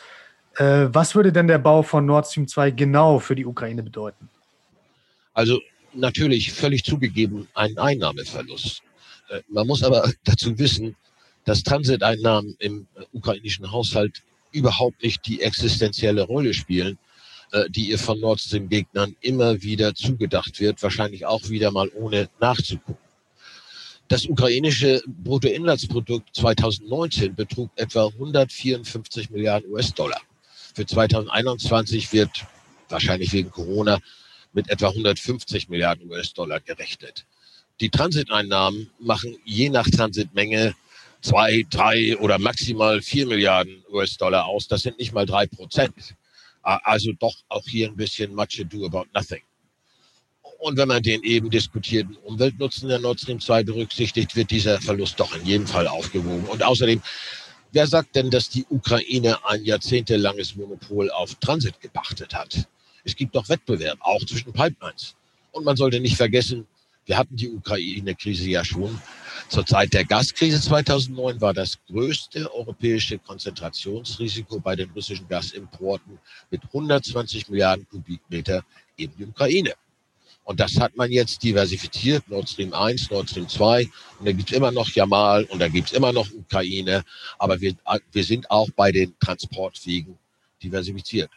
äh, was würde denn der Bau von Nord Stream 2 genau für die Ukraine bedeuten? Also natürlich völlig zugegeben ein Einnahmeverlust. Äh, man muss aber dazu wissen, dass Transiteinnahmen im äh, ukrainischen Haushalt überhaupt nicht die existenzielle Rolle spielen, die ihr von Nord Stream Gegnern immer wieder zugedacht wird, wahrscheinlich auch wieder mal ohne nachzugucken. Das ukrainische Bruttoinlandsprodukt 2019 betrug etwa 154 Milliarden US-Dollar. Für 2021 wird wahrscheinlich wegen Corona mit etwa 150 Milliarden US-Dollar gerechnet. Die Transiteinnahmen machen je nach Transitmenge zwei, drei oder maximal vier Milliarden US-Dollar aus. Das sind nicht mal drei Prozent. Also doch auch hier ein bisschen much ado about nothing. Und wenn man den eben diskutierten Umweltnutzen der Nord Stream 2 berücksichtigt, wird dieser Verlust doch in jedem Fall aufgewogen. Und außerdem, wer sagt denn, dass die Ukraine ein jahrzehntelanges Monopol auf Transit gepachtet hat? Es gibt doch Wettbewerb, auch zwischen Pipelines. Und man sollte nicht vergessen, wir hatten die Ukraine-Krise ja schon. Zur Zeit der Gaskrise 2009 war das größte europäische Konzentrationsrisiko bei den russischen Gasimporten mit 120 Milliarden Kubikmeter eben die Ukraine. Und das hat man jetzt diversifiziert, Nord Stream 1, Nord Stream 2. Und da gibt es immer noch Jamal und da gibt es immer noch Ukraine. Aber wir, wir sind auch bei den Transportwegen diversifiziert.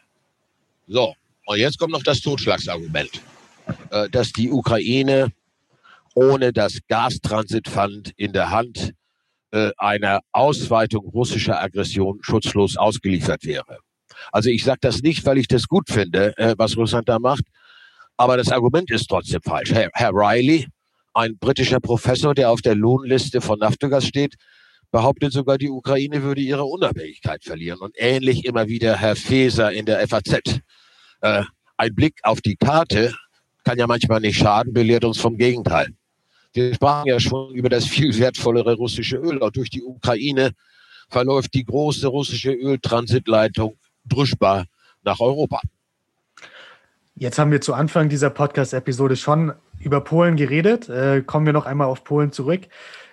So, und jetzt kommt noch das Totschlagsargument, äh, dass die Ukraine ohne das Gastransitfund in der Hand äh, einer Ausweitung russischer Aggression schutzlos ausgeliefert wäre. Also ich sage das nicht, weil ich das gut finde, äh, was Russland da macht, aber das Argument ist trotzdem falsch. Herr, Herr Riley, ein britischer Professor, der auf der Lohnliste von Naftogaz steht, behauptet sogar, die Ukraine würde ihre Unabhängigkeit verlieren. Und ähnlich immer wieder Herr Feser in der FAZ. Äh, ein Blick auf die Karte kann ja manchmal nicht schaden, belehrt uns vom Gegenteil. Wir sprachen ja schon über das viel wertvollere russische Öl. Auch durch die Ukraine verläuft die große russische Öltransitleitung Druschba nach Europa. Jetzt haben wir zu Anfang dieser Podcast-Episode schon über Polen geredet. Äh, kommen wir noch einmal auf Polen zurück.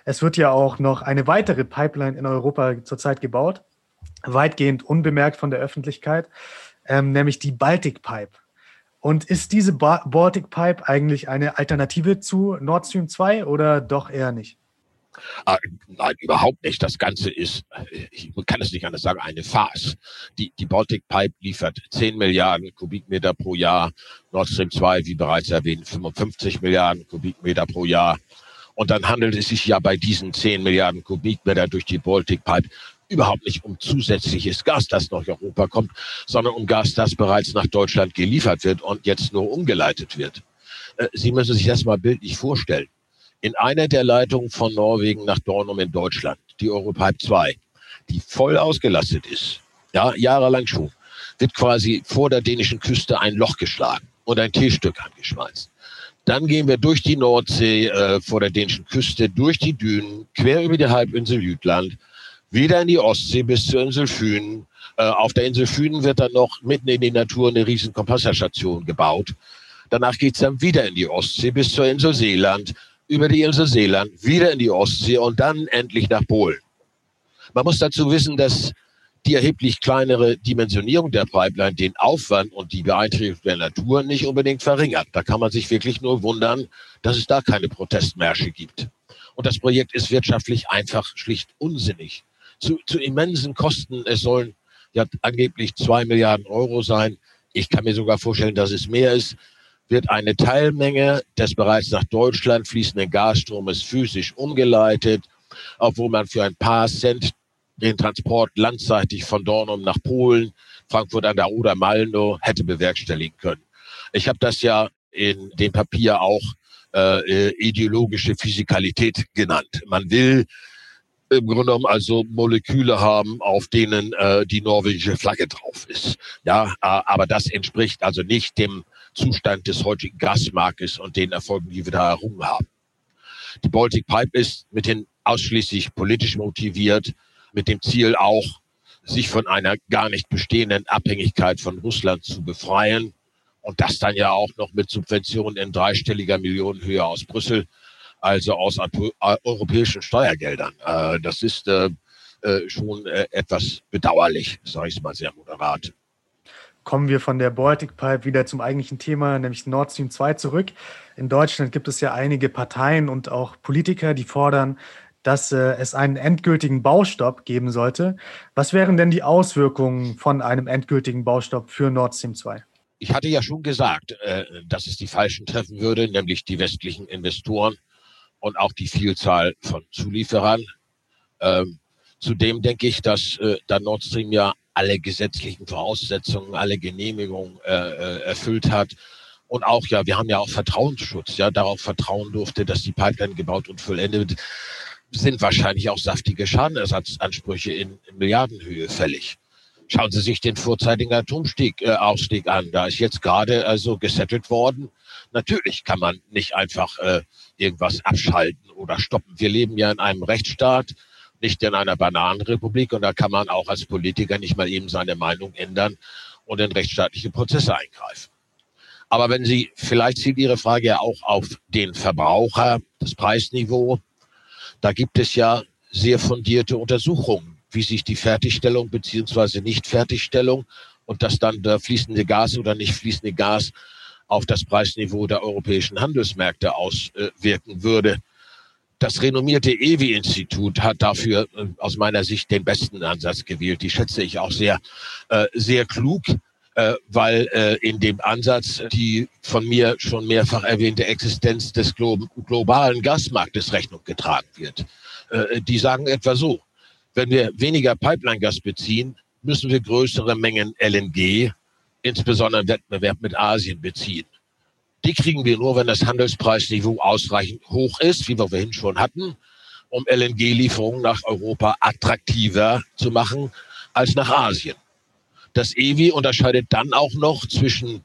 Es wird ja auch noch eine weitere Pipeline in Europa zurzeit gebaut, weitgehend unbemerkt von der Öffentlichkeit, ähm, nämlich die Baltic Pipe. Und ist diese Baltic Pipe eigentlich eine Alternative zu Nord Stream 2 oder doch eher nicht? Ah, nein, überhaupt nicht. Das Ganze ist, ich kann es nicht anders sagen, eine Farce. Die, die Baltic Pipe liefert 10 Milliarden Kubikmeter pro Jahr. Nord Stream 2, wie bereits erwähnt, 55 Milliarden Kubikmeter pro Jahr. Und dann handelt es sich ja bei diesen 10 Milliarden Kubikmeter durch die Baltic Pipe überhaupt nicht um zusätzliches Gas, das nach Europa kommt, sondern um Gas, das bereits nach Deutschland geliefert wird und jetzt nur umgeleitet wird. Äh, Sie müssen sich das mal bildlich vorstellen. In einer der Leitungen von Norwegen nach Dornum in Deutschland, die Europipe 2, die voll ausgelastet ist, ja, jahrelang schon, wird quasi vor der dänischen Küste ein Loch geschlagen und ein T-Stück angeschweißt. Dann gehen wir durch die Nordsee äh, vor der dänischen Küste, durch die Dünen, quer über die Halbinsel Jütland, wieder in die Ostsee bis zur Insel Fünen. Äh, auf der Insel Fünen wird dann noch mitten in die Natur eine riesen Kompasserstation gebaut. Danach geht's dann wieder in die Ostsee bis zur Insel Seeland, über die Insel Seeland, wieder in die Ostsee und dann endlich nach Polen. Man muss dazu wissen, dass die erheblich kleinere Dimensionierung der Pipeline den Aufwand und die Beeinträchtigung der Natur nicht unbedingt verringert. Da kann man sich wirklich nur wundern, dass es da keine Protestmärsche gibt. Und das Projekt ist wirtschaftlich einfach schlicht unsinnig zu, zu immensen Kosten. Es sollen ja angeblich zwei Milliarden Euro sein. Ich kann mir sogar vorstellen, dass es mehr ist. Wird eine Teilmenge des bereits nach Deutschland fließenden Gasstromes physisch umgeleitet, obwohl man für ein paar Cent den Transport landseitig von Dornum nach Polen, Frankfurt an der Oder, Malno hätte bewerkstelligen können. Ich habe das ja in dem Papier auch äh, ideologische Physikalität genannt. Man will im Grunde genommen also Moleküle haben, auf denen äh, die norwegische Flagge drauf ist. Ja, aber das entspricht also nicht dem Zustand des heutigen Gasmarktes und den Erfolgen, die wir da errungen haben. Die Baltic Pipe ist mithin ausschließlich politisch motiviert, mit dem Ziel auch, sich von einer gar nicht bestehenden Abhängigkeit von Russland zu befreien. Und das dann ja auch noch mit Subventionen in dreistelliger Millionenhöhe aus Brüssel, also aus europäischen Steuergeldern. Äh, das ist äh, äh, schon etwas bedauerlich, sage ich mal sehr moderat. Kommen wir von der Baltic Pipe wieder zum eigentlichen Thema, nämlich Nord Stream 2 zurück. In Deutschland gibt es ja einige Parteien und auch Politiker, die fordern, dass äh, es einen endgültigen Baustopp geben sollte. Was wären denn die Auswirkungen von einem endgültigen Baustopp für Nord Stream 2? Ich hatte ja schon gesagt, äh, dass es die Falschen treffen würde, nämlich die westlichen Investoren und auch die Vielzahl von Zulieferern. Ähm, zudem denke ich, dass äh, da Nord Stream ja alle gesetzlichen Voraussetzungen, alle Genehmigungen äh, äh, erfüllt hat. Und auch, ja, wir haben ja auch Vertrauensschutz, ja, darauf vertrauen durfte, dass die Pipeline gebaut und vollendet sind wahrscheinlich auch saftige Schadenersatzansprüche in, in Milliardenhöhe fällig. Schauen Sie sich den vorzeitigen Atomausstieg äh, an. Da ist jetzt gerade also gesettelt worden. Natürlich kann man nicht einfach äh, irgendwas abschalten oder stoppen. Wir leben ja in einem Rechtsstaat, nicht in einer Bananenrepublik. Und da kann man auch als Politiker nicht mal eben seine Meinung ändern und in rechtsstaatliche Prozesse eingreifen. Aber wenn Sie, vielleicht zielt Ihre Frage ja auch auf den Verbraucher, das Preisniveau. Da gibt es ja sehr fundierte Untersuchungen wie sich die Fertigstellung beziehungsweise Nichtfertigstellung und das dann der fließende Gas oder nicht fließende Gas auf das Preisniveau der europäischen Handelsmärkte auswirken würde. Das renommierte EWI-Institut hat dafür äh, aus meiner Sicht den besten Ansatz gewählt. Die schätze ich auch sehr, äh, sehr klug, äh, weil in dem Ansatz die von mir schon mehrfach erwähnte Existenz des globalen Gasmarktes Rechnung getragen wird. Die sagen etwa so, wenn wir weniger Pipeline-Gas beziehen, müssen wir größere Mengen LNG, insbesondere im Wettbewerb mit Asien, beziehen. Die kriegen wir nur, wenn das Handelspreisniveau ausreichend hoch ist, wie wir vorhin schon hatten, um LNG-Lieferungen nach Europa attraktiver zu machen als nach Asien. Das EWI unterscheidet dann auch noch zwischen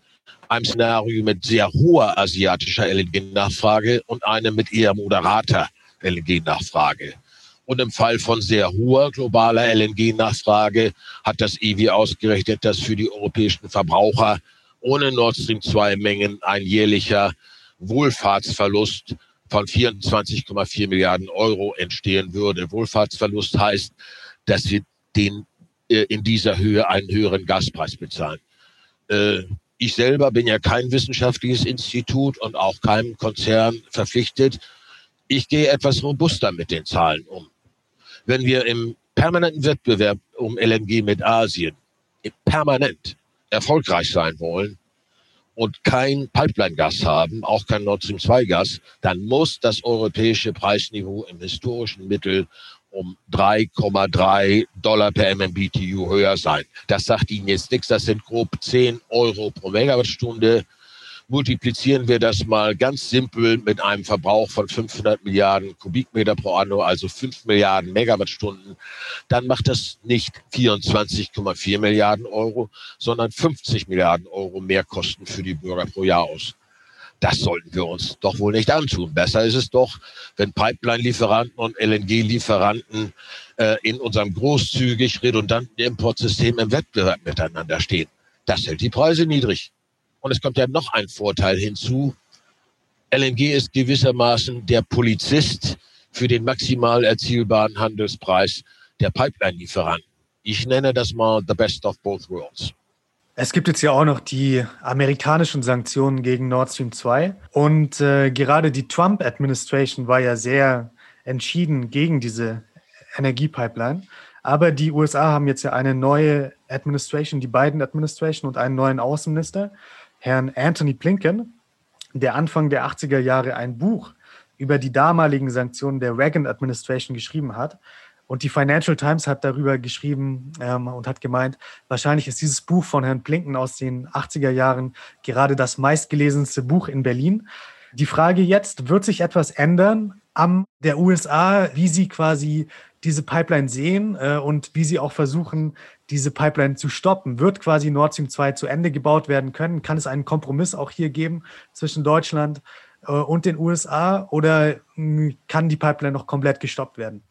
einem Szenario mit sehr hoher asiatischer LNG-Nachfrage und einem mit eher moderater LNG-Nachfrage. Und im Fall von sehr hoher globaler LNG-Nachfrage hat das EWI ausgerechnet, dass für die europäischen Verbraucher ohne Nord Stream 2 Mengen ein jährlicher Wohlfahrtsverlust von 24,4 Milliarden Euro entstehen würde. Wohlfahrtsverlust heißt, dass wir den äh, in dieser Höhe einen höheren Gaspreis bezahlen. Äh, ich selber bin ja kein wissenschaftliches Institut und auch keinem Konzern verpflichtet. Ich gehe etwas robuster mit den Zahlen um wenn wir im permanenten Wettbewerb um LNG mit Asien permanent erfolgreich sein wollen und kein Pipeline-Gas haben, auch kein Nord Stream 2-Gas, dann muss das europäische Preisniveau im historischen Mittel um 3,3 Dollar per MMBTU höher sein. Das sagt Ihnen jetzt nichts, das sind grob 10 Euro pro Megawattstunde multiplizieren wir das mal ganz simpel mit einem Verbrauch von 500 Milliarden Kubikmeter pro Anno, also 5 Milliarden Megawattstunden, dann macht das nicht 24,4 Milliarden Euro, sondern 50 Milliarden Euro Mehrkosten für die Bürger pro Jahr aus. Das sollten wir uns doch wohl nicht antun. Besser ist es doch, wenn Pipeline-Lieferanten und LNG-Lieferanten äh, in unserem großzügig redundanten Importsystem im Wettbewerb miteinander stehen. Das hält die Preise niedrig. Und es kommt ja noch ein Vorteil hinzu. LNG ist gewissermaßen der Polizist für den maximal erzielbaren Handelspreis der Pipeline-Lieferanten. Ich nenne das mal the best of both worlds. Es gibt jetzt ja auch noch die amerikanischen Sanktionen gegen Nord Stream 2. Und äh, gerade die Trump-Administration war ja sehr entschieden gegen diese Energiepipeline. Aber die USA haben jetzt ja eine neue Administration, die Biden-Administration und einen neuen Außenminister. Herrn Anthony Blinken, der Anfang der 80er Jahre ein Buch über die damaligen Sanktionen der Reagan Administration geschrieben hat. Und die Financial Times hat darüber geschrieben ähm, und hat gemeint, wahrscheinlich ist dieses Buch von Herrn Blinken aus den 80er Jahren gerade das meistgelesenste Buch in Berlin. Die Frage jetzt, wird sich etwas ändern am der USA, wie sie quasi diese Pipeline sehen äh, und wie sie auch versuchen, diese Pipeline zu stoppen. Wird quasi Nord Stream 2 zu Ende gebaut werden können? Kann es einen Kompromiss auch hier geben zwischen Deutschland äh, und den USA oder mh, hm, kann die Pipeline noch komplett gestoppt werden?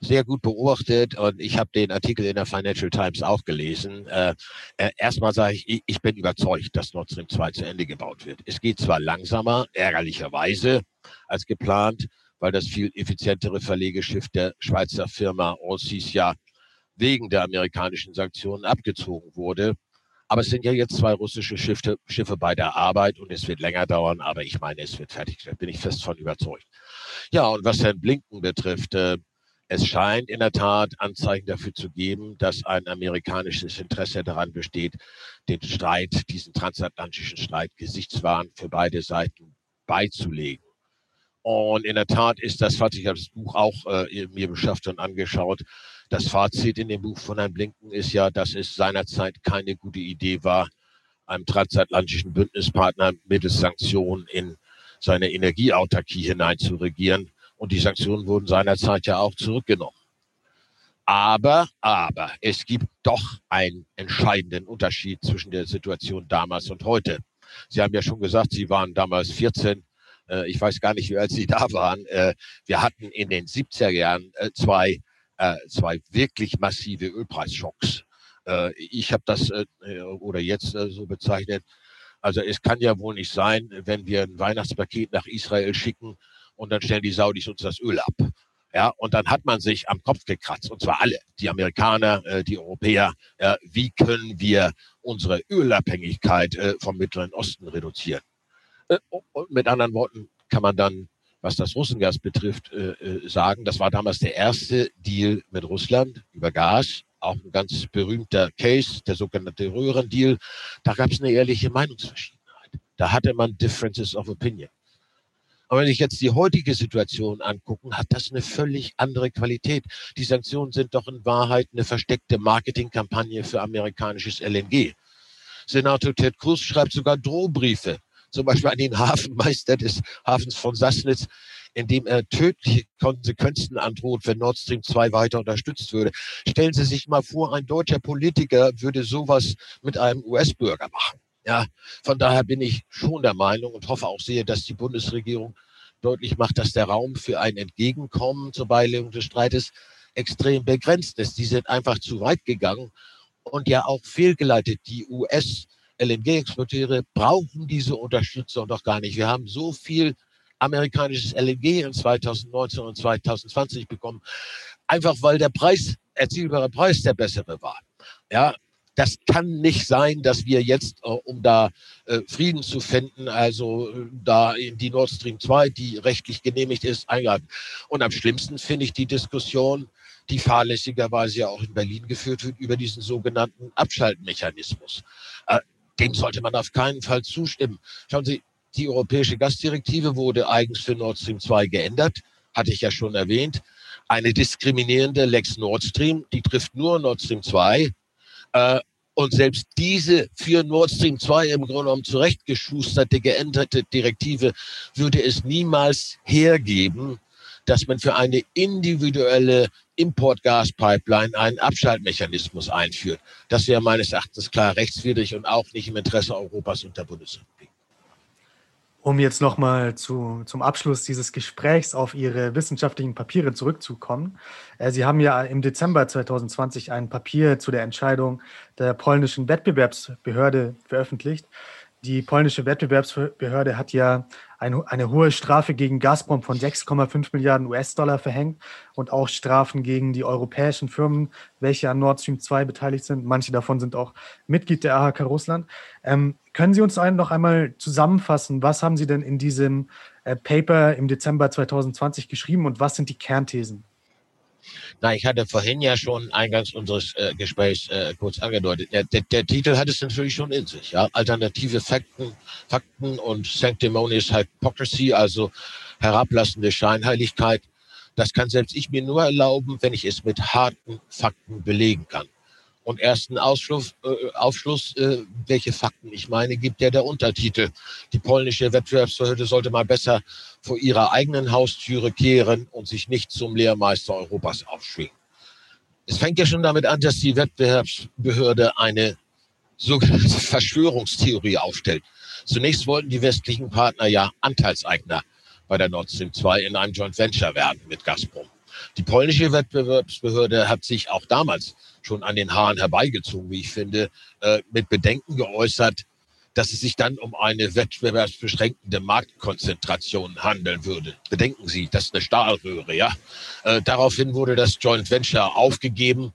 sehr gut beobachtet und ich habe den Artikel in der Financial Times auch gelesen. Äh, äh, erstmal sage ich, ich bin überzeugt, dass Nord Stream 2 zu Ende gebaut wird. Es geht zwar langsamer, ärgerlicherweise, als geplant, weil das viel effizientere Verlegeschiff der Schweizer Firma Allseas ja wegen der amerikanischen Sanktionen abgezogen wurde. Aber es sind ja jetzt zwei russische Schiffe, Schiffe bei der Arbeit und es wird länger dauern, aber ich meine, es wird fertig. Da bin ich fest von überzeugt. Ja, und was Herrn Blinken betrifft, äh, es scheint in der Tat Anzeichen dafür zu geben, dass ein amerikanisches Interesse daran besteht, den Streit, diesen transatlantischen Streit gesichtswahrend für beide Seiten beizulegen. Und in der Tat ist das Fazit, ich habe das Buch auch äh, mir beschafft und angeschaut, das Fazit in dem Buch von Herrn Blinken ist ja, dass es seinerzeit keine gute Idee war, einem transatlantischen Bündnispartner mittels Sanktionen in seine Energieautarkie hineinzuregieren. Und die Sanktionen wurden seinerzeit ja auch zurückgenommen. Aber, aber, es gibt doch einen entscheidenden Unterschied zwischen der Situation damals und heute. Sie haben ja schon gesagt, Sie waren damals 14. Äh, ich weiß gar nicht, wie alt Sie da waren. Äh, wir hatten in den 70er Jahren äh, zwei äh, zwei wirklich massive Ölpreisschocks. Äh, ich habe das äh, oder jetzt so bezeichnet. Also es kann ja wohl nicht sein, wenn wir ein Weihnachtspaket nach Israel schicken und dann stellen die Saudis uns das Öl ab. Ja, und dann hat man sich am Kopf gekratzt, und zwar alle, die Amerikaner, äh, die Europäer. Äh, wie können wir unsere Ölabhängigkeit äh, vom Mittleren Osten reduzieren? Äh, mit anderen Worten kann man dann was das Russengas betrifft, äh, äh, sagen. Das war damals der erste Deal mit Russland über Gas. Auch ein ganz berühmter Case, der sogenannte Röhrendeal. Da gab es eine ehrliche Meinungsverschiedenheit. Da hatte man Differences of Opinion. Aber wenn ich jetzt die heutige Situation angucken, hat das eine völlig andere Qualität. Die Sanktionen sind doch in Wahrheit eine versteckte Marketingkampagne für amerikanisches LNG. Senator Ted Cruz schreibt sogar Drohbriefe zum Beispiel an den Hafenmeister des Hafens von Sassnitz, indem er tödliche Konsequenzen androht, wenn Nord Stream 2 weiter unterstützt würde. Stellen Sie sich mal vor, ein deutscher Politiker würde sowas mit einem US-Bürger machen. Ja, von daher bin ich schon der Meinung und hoffe auch sehr, dass die Bundesregierung deutlich macht, dass der Raum für ein Entgegenkommen zur Beilegung des Streites extrem begrenzt ist. Die sind einfach zu weit gegangen und ja auch fehlgeleitet. Die US- LNG-Exporteure brauchen diese Unterstützung doch gar nicht. Wir haben so viel amerikanisches LNG in 2019 und 2020 bekommen, einfach weil der Preis, erzielbare Preis der bessere war. Ja, das kann nicht sein, dass wir jetzt, äh, um da äh, Frieden zu finden, also äh, da in die Nord Stream 2, die rechtlich genehmigt ist, eingreifen. Und am schlimmsten finde ich die Diskussion, die fahrlässigerweise ja auch in Berlin geführt wird, über diesen sogenannten Abschaltmechanismus. Dem sollte man auf keinen Fall zustimmen. Schauen Sie, die europäische Gasdirektive wurde eigens für Nord Stream 2 geändert, hatte ich ja schon erwähnt. Eine diskriminierende Lex Nord Stream, die trifft nur Nord Stream 2. Äh, und selbst diese für Nord Stream 2 im Grunde genommen zurechtgeschusterte, geänderte Direktive würde es niemals hergeben, dass man für eine individuelle Importgaspipeline einen Abschaltmechanismus einführt. Das wäre meines Erachtens klar rechtswidrig und auch nicht im Interesse Europas und der Bundesrepublik. Um jetzt nochmal zu, zum Abschluss dieses Gesprächs auf Ihre wissenschaftlichen Papiere zurückzukommen. Äh, Sie haben ja im Dezember 2020 ein Papier zu der Entscheidung der polnischen Wettbewerbsbehörde veröffentlicht. Die polnische Wettbewerbsbehörde hat ja eine, eine hohe Strafe gegen Gazprom von 6,5 Milliarden US-Dollar verhängt und auch Strafen gegen die europäischen Firmen, welche an Nord Stream 2 beteiligt sind. Manche davon sind auch Mitglied der AHK Russland. Ähm, können Sie uns noch einmal zusammenfassen, was haben Sie denn in diesem äh, Paper im Dezember 2020 geschrieben und was sind die Kernthesen? Na, ich hatte vorhin ja schon eingangs unseres äh, Gesprächs äh, kurz angedeutet. Der, der, der, Titel hat es natürlich schon in sich. Ja? Alternative Fakten, Fakten und Sanctimonious Hypocrisy, also herablassende Scheinheiligkeit. Das kann selbst ich mir nur erlauben, wenn ich es mit harten Fakten belegen kann. Und ersten Ausschluss, äh, Aufschluss, äh, welche Fakten ich meine, gibt ja der Untertitel. Die polnische Wettbewerbsbehörde sollte mal besser vor ihrer eigenen Haustüre kehren und sich nicht zum Lehrmeister Europas aufschwingen. Es fängt ja schon damit an, dass die Wettbewerbsbehörde eine sogenannte Verschwörungstheorie aufstellt. Zunächst wollten die westlichen Partner ja Anteilseigner bei der Nord Stream 2 in einem Joint Venture werden mit Gazprom. Die polnische Wettbewerbsbehörde hat sich auch damals schon an den Haaren herbeigezogen, wie ich finde, äh, mit Bedenken geäußert, dass es sich dann um eine wettbewerbsbeschränkende Marktkonzentration handeln würde. Bedenken Sie, das ist eine Stahlröhre, ja. Äh, daraufhin wurde das Joint Venture aufgegeben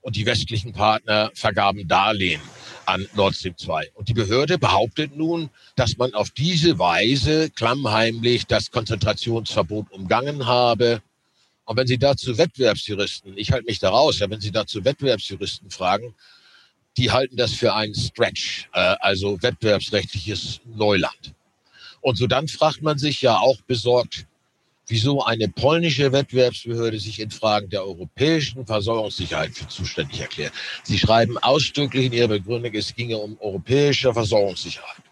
und die westlichen Partner vergaben Darlehen an Nord Stream 2. Und die Behörde behauptet nun, dass man auf diese Weise klammheimlich das Konzentrationsverbot umgangen habe. Und wenn Sie dazu Wettbewerbsjuristen, ich halte mich da raus, ja, wenn Sie dazu Wettbewerbsjuristen fragen, die halten das für einen Stretch, äh, also wettbewerbsrechtliches Neuland. Und so dann fragt man sich ja auch besorgt, wieso eine polnische Wettbewerbsbehörde sich in Fragen der europäischen Versorgungssicherheit für zuständig erklärt. Sie schreiben ausdrücklich in ihrer Begründung, es ginge um europäische Versorgungssicherheit.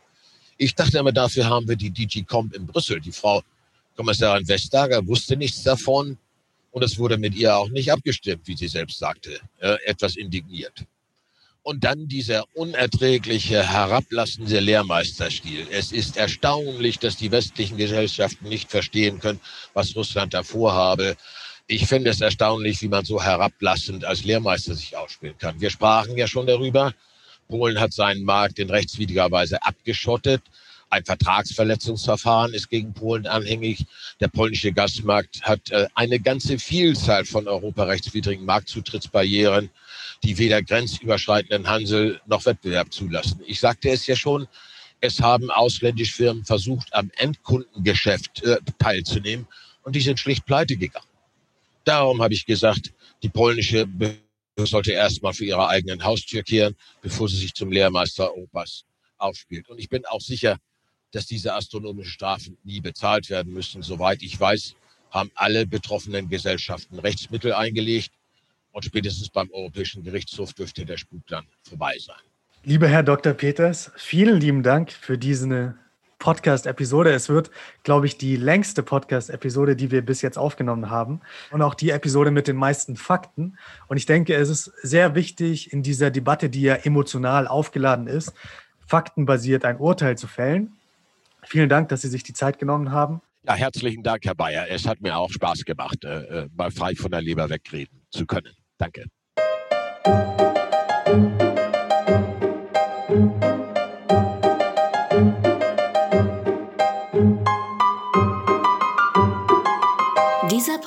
Ich dachte immer, dafür haben wir die DG Comp in Brüssel. Die Frau Kommissarin Vestager wusste nichts davon und es wurde mit ihr auch nicht abgestimmt, wie sie selbst sagte, äh, etwas indigniert. Und dann dieser unerträgliche, herablassende Lehrmeisterstil. Es ist erstaunlich, dass die westlichen Gesellschaften nicht verstehen können, was Russland da vorhabe. Ich finde es erstaunlich, wie man so herablassend als Lehrmeister sich ausspielen kann. Wir sprachen ja schon darüber. Polen hat seinen Markt in rechtswidriger Weise abgeschottet. Ein Vertragsverletzungsverfahren ist gegen Polen anhängig. Der polnische Gasmarkt hat äh, eine ganze Vielzahl von europarechtswidrigen Marktzutrittsbarrieren die weder grenzüberschreitenden Handel noch Wettbewerb zulassen. Ich sagte es ja schon, es haben ausländische Firmen versucht, am Endkundengeschäft äh, teilzunehmen und die sind schlicht pleite gegangen. Darum habe ich gesagt, die polnische Behörde sollte erstmal für ihre eigenen Haustür kehren, bevor sie sich zum Lehrmeister Europas aufspielt. Und ich bin auch sicher, dass diese astronomischen Strafen nie bezahlt werden müssen. Soweit ich weiß, haben alle betroffenen Gesellschaften Rechtsmittel eingelegt. Und spätestens beim Europäischen Gerichtshof dürfte der Spuk dann vorbei sein. Lieber Herr Dr. Peters, vielen lieben Dank für diese Podcast-Episode. Es wird, glaube ich, die längste Podcast-Episode, die wir bis jetzt aufgenommen haben. Und auch die Episode mit den meisten Fakten. Und ich denke, es ist sehr wichtig in dieser Debatte, die ja emotional aufgeladen ist, faktenbasiert ein Urteil zu fällen. Vielen Dank, dass Sie sich die Zeit genommen haben. Ja, herzlichen Dank, Herr Bayer. Es hat mir auch Spaß gemacht, äh, äh mal frei von der Leber wegreden zu können. Danke.